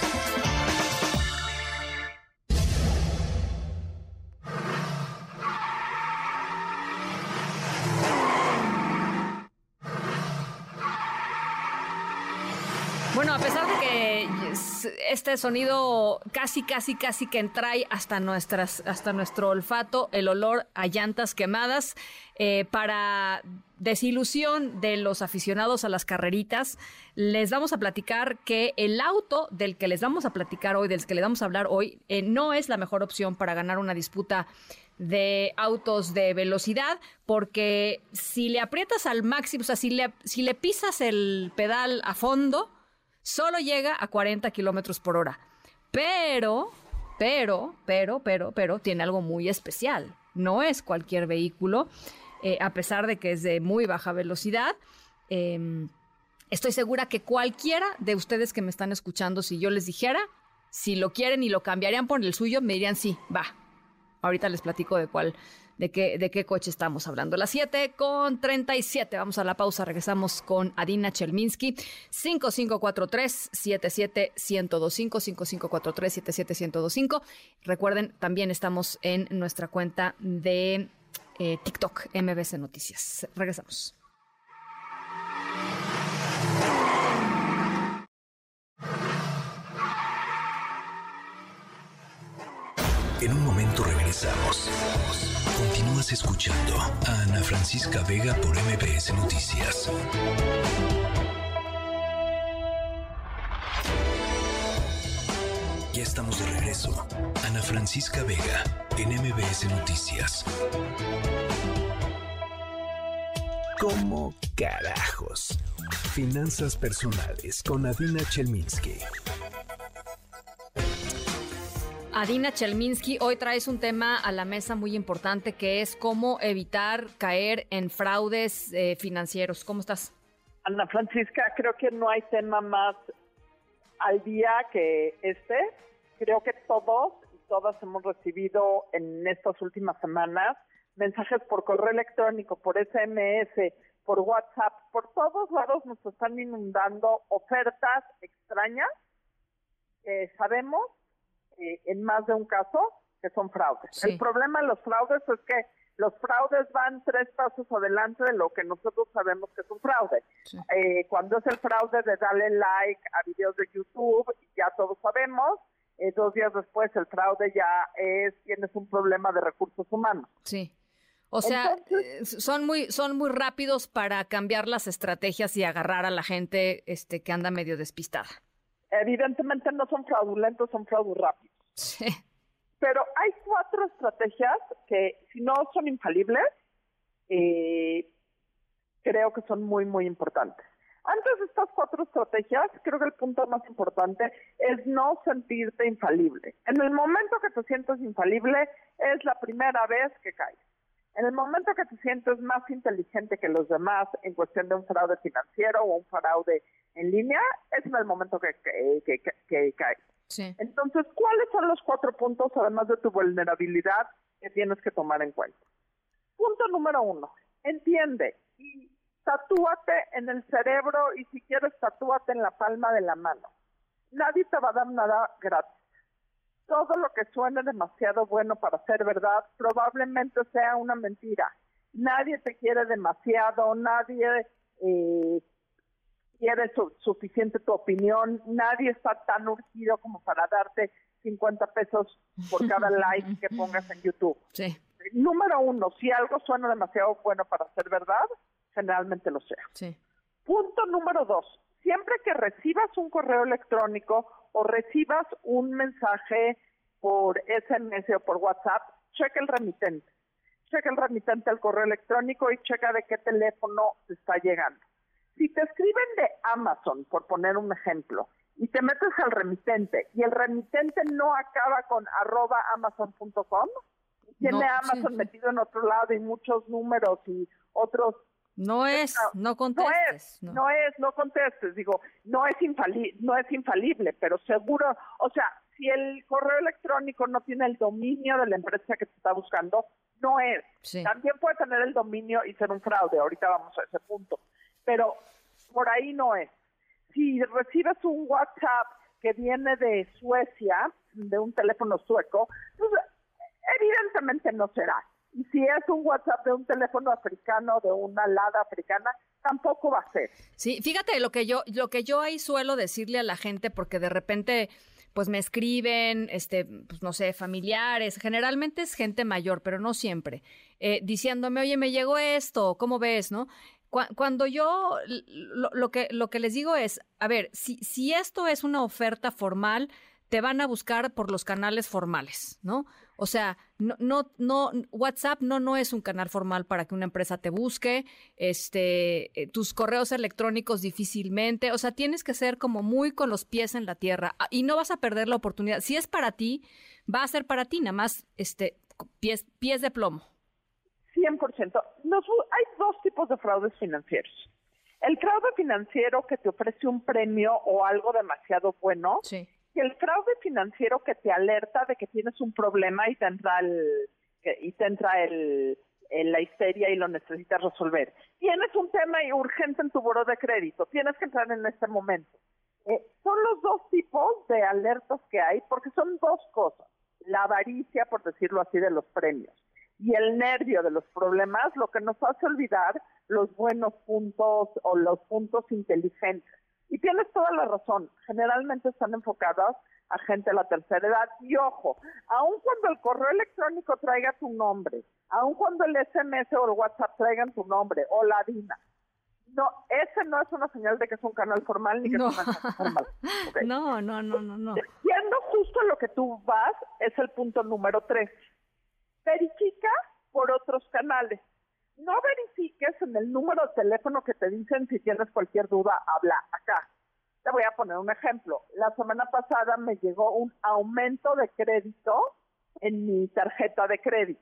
Bueno, a pesar de que este sonido casi, casi, casi que entrae hasta nuestras, hasta nuestro olfato, el olor a llantas quemadas, eh, para desilusión de los aficionados a las carreritas, les vamos a platicar que el auto del que les vamos a platicar hoy, del que les vamos a hablar hoy, eh, no es la mejor opción para ganar una disputa de autos de velocidad, porque si le aprietas al máximo, o sea, si le, si le pisas el pedal a fondo, solo llega a 40 kilómetros por hora. Pero, pero, pero, pero, pero, tiene algo muy especial. No es cualquier vehículo, eh, a pesar de que es de muy baja velocidad. Em, estoy segura que cualquiera de ustedes que me están escuchando, si yo les dijera, si lo quieren y lo cambiarían por el suyo, me dirían sí, va. Ahorita les platico de cuál de qué, de qué coche estamos hablando. Las 7 con 37. Vamos a la pausa. Regresamos con Adina Chelminsky. 5543-77125. 5543-77125. Recuerden, también estamos en nuestra cuenta de eh, TikTok, MBC Noticias. Regresamos. En un momento regresamos. Continúas escuchando a Ana Francisca Vega por MBS Noticias. Ya estamos de regreso. Ana Francisca Vega en MBS Noticias. ¿Cómo carajos? Finanzas personales con Adina Chelminsky. Adina Chelminsky, hoy traes un tema a la mesa muy importante que es cómo evitar caer en fraudes eh, financieros. ¿Cómo estás? Ana Francisca, creo que no hay tema más al día que este. Creo que todos y todas hemos recibido en estas últimas semanas mensajes por correo electrónico, por SMS, por WhatsApp, por todos lados nos están inundando ofertas extrañas que sabemos eh, en más de un caso que son fraudes. El problema de los fraudes es que los fraudes van tres pasos adelante de lo que nosotros sabemos que es un fraude. Eh, cuando es el fraude de darle like a videos de YouTube, ya todos sabemos. Eh, dos días después el fraude ya es, tienes un problema de recursos humanos. Sí. O sea, son muy son muy rápidos para cambiar las estrategias y agarrar a la gente este que anda medio despistada evidentemente no son fraudulentos, son fraudes rápidos. Sí. Pero hay cuatro estrategias que, si no son infalibles, eh, creo que son muy, muy importantes. Antes de estas cuatro estrategias, creo que el punto más importante es no sentirte infalible. En el momento que te sientes infalible, es la primera vez que caes. En el momento que te sientes más inteligente que los demás en cuestión de un fraude financiero o un fraude en línea, es en el momento que, que, que, caes. Entonces, ¿cuáles son los cuatro puntos, además de tu vulnerabilidad, que tienes que tomar en cuenta? Punto número uno, entiende y tatúate en el cerebro y si quieres tatúate en la palma de la mano. Nadie te va a dar nada gratis todo lo que suene demasiado bueno para ser verdad probablemente sea una mentira. Nadie te quiere demasiado, nadie, eh, y eres suficiente tu opinión, nadie está tan urgido como para darte 50 pesos por cada like que pongas en YouTube. Sí. Número uno, si algo suena demasiado bueno para ser verdad, generalmente lo sea. Sí. Punto número dos, siempre que recibas un correo electrónico o recibas un mensaje por SMS o por WhatsApp, checa el remitente. Checa el remitente al correo electrónico y checa de qué teléfono te está llegando. Si te escriben de Amazon, por poner un ejemplo, y te metes al remitente y el remitente no acaba con arroba amazon.com, tiene Amazon metido en otro lado y muchos números y otros no es, no contestes. No es, no, es, no contestes. Digo, no es, infalible, no es infalible, pero seguro, o sea, si el correo electrónico no tiene el dominio de la empresa que te está buscando, no es. También puede tener el dominio y ser un fraude. Ahorita vamos a ese punto. Pero por ahí no es. Si recibes un WhatsApp que viene de Suecia, de un teléfono sueco, pues evidentemente no será. Y si es un WhatsApp de un teléfono africano, de una lada africana, tampoco va a ser. Sí, fíjate lo que yo, lo que yo ahí suelo decirle a la gente, porque de repente pues me escriben, este, pues no sé, familiares, generalmente es gente mayor, pero no siempre, eh, diciéndome, oye, me llegó esto, ¿cómo ves, no? Cuando yo lo, que, lo que les digo es, a ver, si, si esto es una oferta formal, te van a buscar por los canales formales, ¿no? O sea, no, no, no, WhatsApp no, no es un canal formal para que una empresa te busque, este, eh, tus correos electrónicos difícilmente, o sea, tienes que ser como muy con los pies en la tierra ah, y no vas a perder la oportunidad. Si es para ti, va a ser para ti, nada más, este, pies, pies de plomo. 100%. Nos, hay dos tipos de fraudes financieros. El fraude financiero que te ofrece un premio o algo demasiado bueno. Sí el fraude financiero que te alerta de que tienes un problema y te entra el, y te entra el, la histeria y lo necesitas resolver. Tienes un tema urgente en tu buro de crédito, tienes que entrar en este momento. Eh, son los dos tipos de alertas que hay porque son dos cosas. La avaricia, por decirlo así, de los premios y el nervio de los problemas, lo que nos hace olvidar los buenos puntos o los puntos inteligentes. Y tienes toda la razón, generalmente están enfocadas a gente de la tercera edad. Y ojo, aun cuando el correo electrónico traiga tu nombre, aun cuando el SMS o el WhatsApp traigan tu nombre, o la DINA, no, ese no es una señal de que es un canal formal ni que es un canal formal. No, no, no, no, no. Siendo justo lo que tú vas, es el punto número tres. Verifica por otros canales no verifiques en el número de teléfono que te dicen si tienes cualquier duda, habla acá. Te voy a poner un ejemplo. La semana pasada me llegó un aumento de crédito en mi tarjeta de crédito.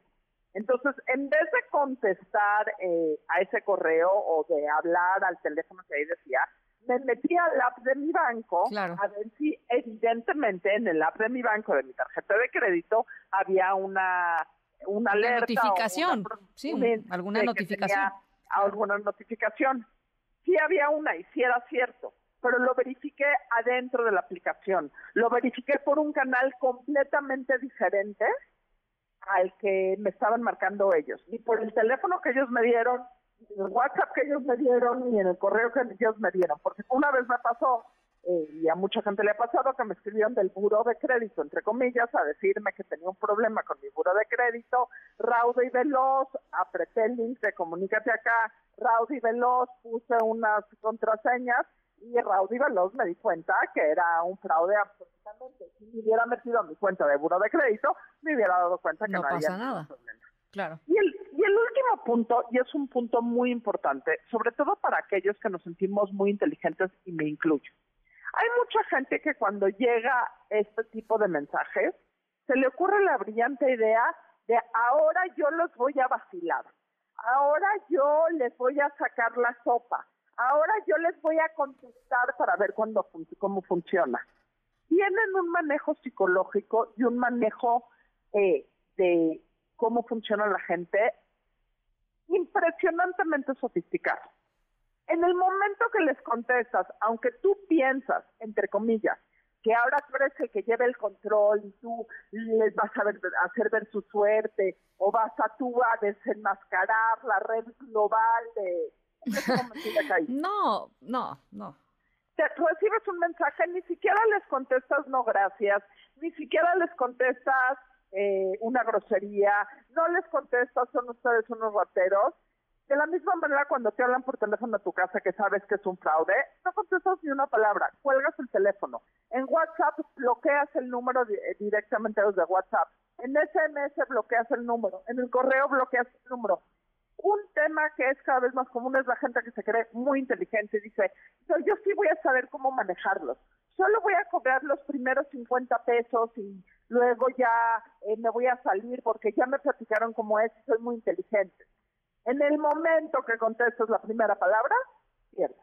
Entonces, en vez de contestar eh, a ese correo o de hablar al teléfono que ahí decía, me metí al app de mi banco a ver si evidentemente en el app de mi banco, de mi tarjeta de crédito, había una una alerta. notificación, sí, alguna notificación. Alguna notificación. Sí había una y sí era cierto, pero lo verifiqué adentro de la aplicación. Lo verifiqué por un canal completamente diferente al que me estaban marcando ellos. Ni por el teléfono que ellos me dieron, ni el WhatsApp que ellos me dieron, ni en el correo que ellos me dieron. Porque una vez me pasó eh, y a mucha gente le ha pasado que me escribieron del buro de crédito, entre comillas, a decirme que tenía un problema con mi buro de crédito, raudo y veloz, apreté el link de comunícate acá, raudo y veloz, puse unas contraseñas y raudo y veloz me di cuenta que era un fraude absolutamente. Si me hubiera metido a mi cuenta de buro de crédito, me hubiera dado cuenta que no, pasa nada. Claro. Y el, y el último punto, y es un punto muy importante, sobre todo para aquellos que nos sentimos muy inteligentes y me incluyo hay mucha gente que cuando llega este tipo de mensajes, se le ocurre la brillante idea de ahora yo los voy a vacilar, ahora yo les voy a sacar la sopa, ahora yo les voy a contestar para ver cuándo, cómo funciona. Tienen un manejo psicológico y un manejo eh, de cómo funciona la gente impresionantemente sofisticado. En el momento que les contestas, aunque tú piensas, entre comillas, que ahora tú eres el que lleva el control y tú les vas a, hacer ver su suerte o vas a tú a desenmascarar la red global de... no, no, no. te recibes un mensaje, ni siquiera les contestas no gracias, ni siquiera les contestas eh, una grosería, no les contestas son ustedes unos rateros. De la misma manera, cuando te hablan por teléfono a tu casa que sabes que es un fraude, no contestas ni una palabra, cuelgas el teléfono. En WhatsApp bloqueas el número directamente desde WhatsApp. En SMS bloqueas el número. En el correo bloqueas el número un tema que es cada vez más común es la gente que se cree muy inteligente y dice, yo sí voy a saber cómo manejarlos. Solo voy a cobrar los primeros 50 pesos y luego ya eh, me voy a salir porque ya me platicaron cómo es y soy muy inteligente. En el momento que contestas la primera palabra, pierdes.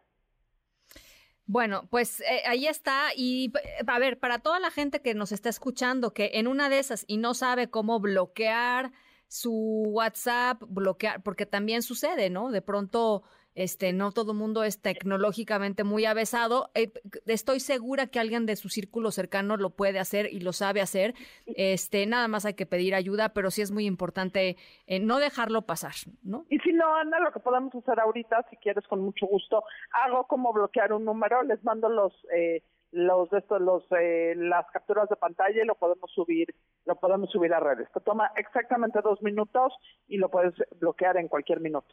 Bueno, pues eh, ahí está. Y a ver, para toda la gente que nos está escuchando, que en una de esas y no sabe cómo bloquear su WhatsApp, bloquear, porque también sucede, ¿no? De pronto, este, no todo mundo es tecnológicamente muy avesado. Eh, estoy segura que alguien de su círculo cercano lo puede hacer y lo sabe hacer. Este, nada más hay que pedir ayuda, pero sí es muy importante eh, no dejarlo pasar, ¿no? Y si no, Ana, lo que podemos hacer ahorita, si quieres, con mucho gusto, hago como bloquear un número, les mando los eh, los de estos los eh, las capturas de pantalla y lo podemos subir lo podemos subir a redes te toma exactamente dos minutos y lo puedes bloquear en cualquier minuto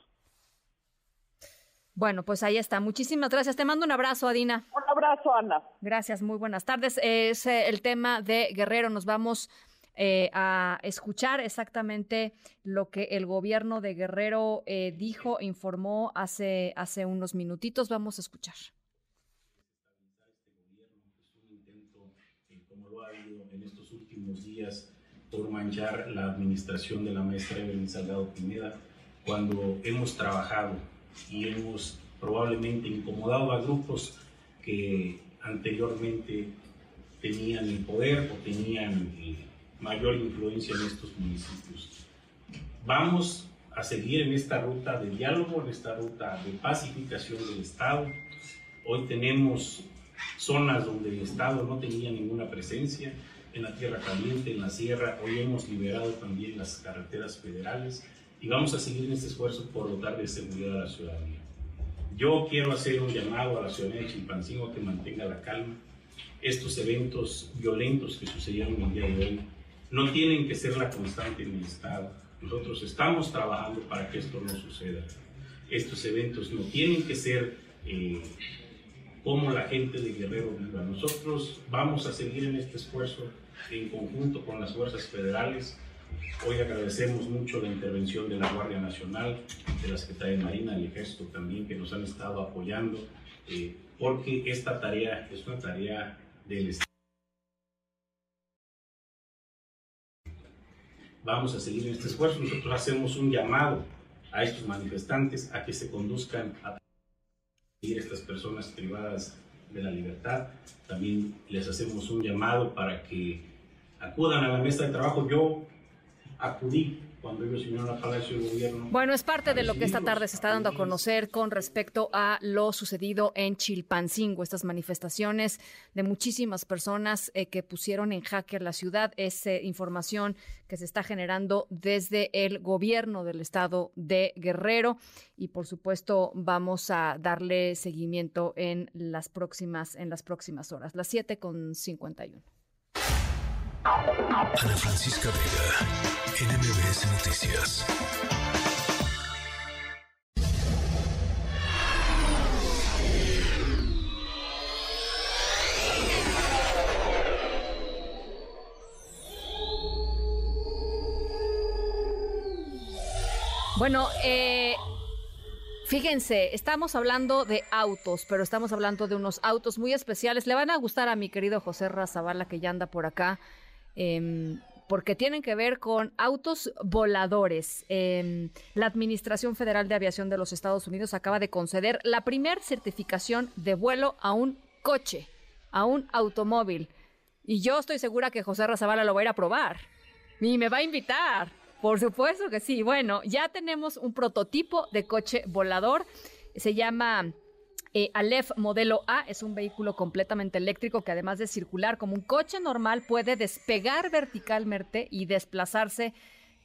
bueno, pues ahí está. Muchísimas gracias. Te mando un abrazo, Adina. Un abrazo, Ana. Gracias, muy buenas tardes. Es eh, el tema de Guerrero. Nos vamos eh, a escuchar exactamente lo que el gobierno de Guerrero dijo, informó hace, hace unos minutitos. Vamos a escuchar. días por manchar la administración de la maestra Evelyn Salgado Pineda, cuando hemos trabajado y hemos probablemente incomodado a grupos que anteriormente tenían el poder o tenían eh, mayor influencia en estos municipios. Vamos a seguir en esta ruta de diálogo, en esta ruta de pacificación del Estado. Hoy tenemos zonas donde el Estado no tenía ninguna presencia, en la Tierra Caliente, en la Sierra. Hoy hemos liberado también las carreteras federales y vamos a seguir en este esfuerzo por dotar de seguridad a la ciudadanía. Yo quiero hacer un llamado a la ciudadanía de Chilpancingo a que mantenga la calma. Estos eventos violentos que sucedieron el día de hoy no tienen que ser la constante en el Estado. Nosotros estamos trabajando para que esto no suceda. Estos eventos no tienen que ser eh, como la gente de Guerrero viva. Nosotros vamos a seguir en este esfuerzo en conjunto con las fuerzas federales. Hoy agradecemos mucho la intervención de la Guardia Nacional, de la Secretaría de Marina, del Ejército también, que nos han estado apoyando, eh, porque esta tarea es una tarea del Estado. Vamos a seguir en este esfuerzo. Nosotros hacemos un llamado a estos manifestantes a que se conduzcan a estas personas privadas de la libertad. También les hacemos un llamado para que acudan a la mesa de trabajo. Yo acudí cuando ellos vinieron al Palacio de Gobierno. Bueno, es parte de lo que esta tarde se está dando a conocer con respecto a lo sucedido en Chilpancingo, estas manifestaciones de muchísimas personas eh, que pusieron en jaque a la ciudad. Es eh, información que se está generando desde el gobierno del estado de Guerrero y por supuesto vamos a darle seguimiento en las próximas, en las próximas horas, las 7 con 51. Ana Francisca Vega, NMBS Noticias. Bueno, eh, Fíjense, estamos hablando de autos, pero estamos hablando de unos autos muy especiales. Le van a gustar a mi querido José Razabala, que ya anda por acá. Em, porque tienen que ver con autos voladores. Em, la Administración Federal de Aviación de los Estados Unidos acaba de conceder la primer certificación de vuelo a un coche, a un automóvil. Y yo estoy segura que José Razabala lo va a ir a probar. Y me va a invitar. Por supuesto que sí. Bueno, ya tenemos un prototipo de coche volador. Se llama eh, Aleph modelo A es un vehículo completamente eléctrico que además de circular como un coche normal puede despegar verticalmente y desplazarse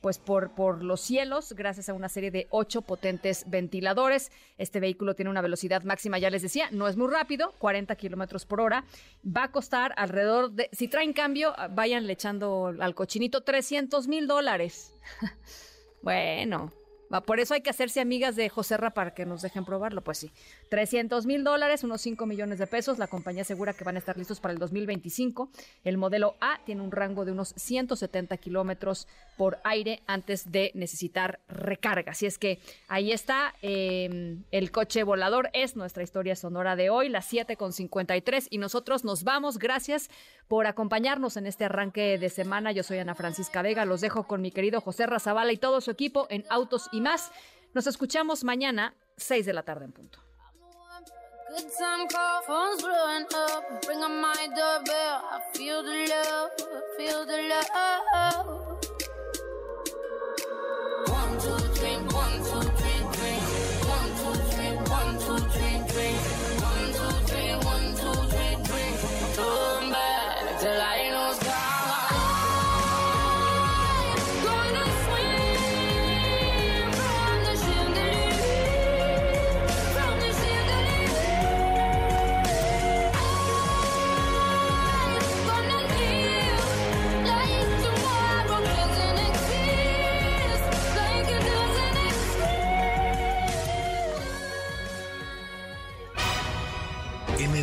pues por, por los cielos gracias a una serie de ocho potentes ventiladores. Este vehículo tiene una velocidad máxima, ya les decía, no es muy rápido, 40 kilómetros por hora. Va a costar alrededor de, si traen cambio, vayan echando al cochinito 300 mil dólares. bueno, por eso hay que hacerse amigas de Joserra para que nos dejen probarlo. Pues sí, 300 mil dólares, unos 5 millones de pesos. La compañía asegura que van a estar listos para el 2025. El modelo A tiene un rango de unos 170 kilómetros por aire antes de necesitar recarga. Así es que ahí está. Em, el coche volador es nuestra historia sonora de hoy, las 7 con 53. Y nosotros nos vamos. Gracias por acompañarnos en este arranque de semana. Yo soy Ana Francisca Vega. Los dejo con mi querido José Razabala y todo su equipo en Autos y más. Nos escuchamos mañana, 6 de la tarde en punto.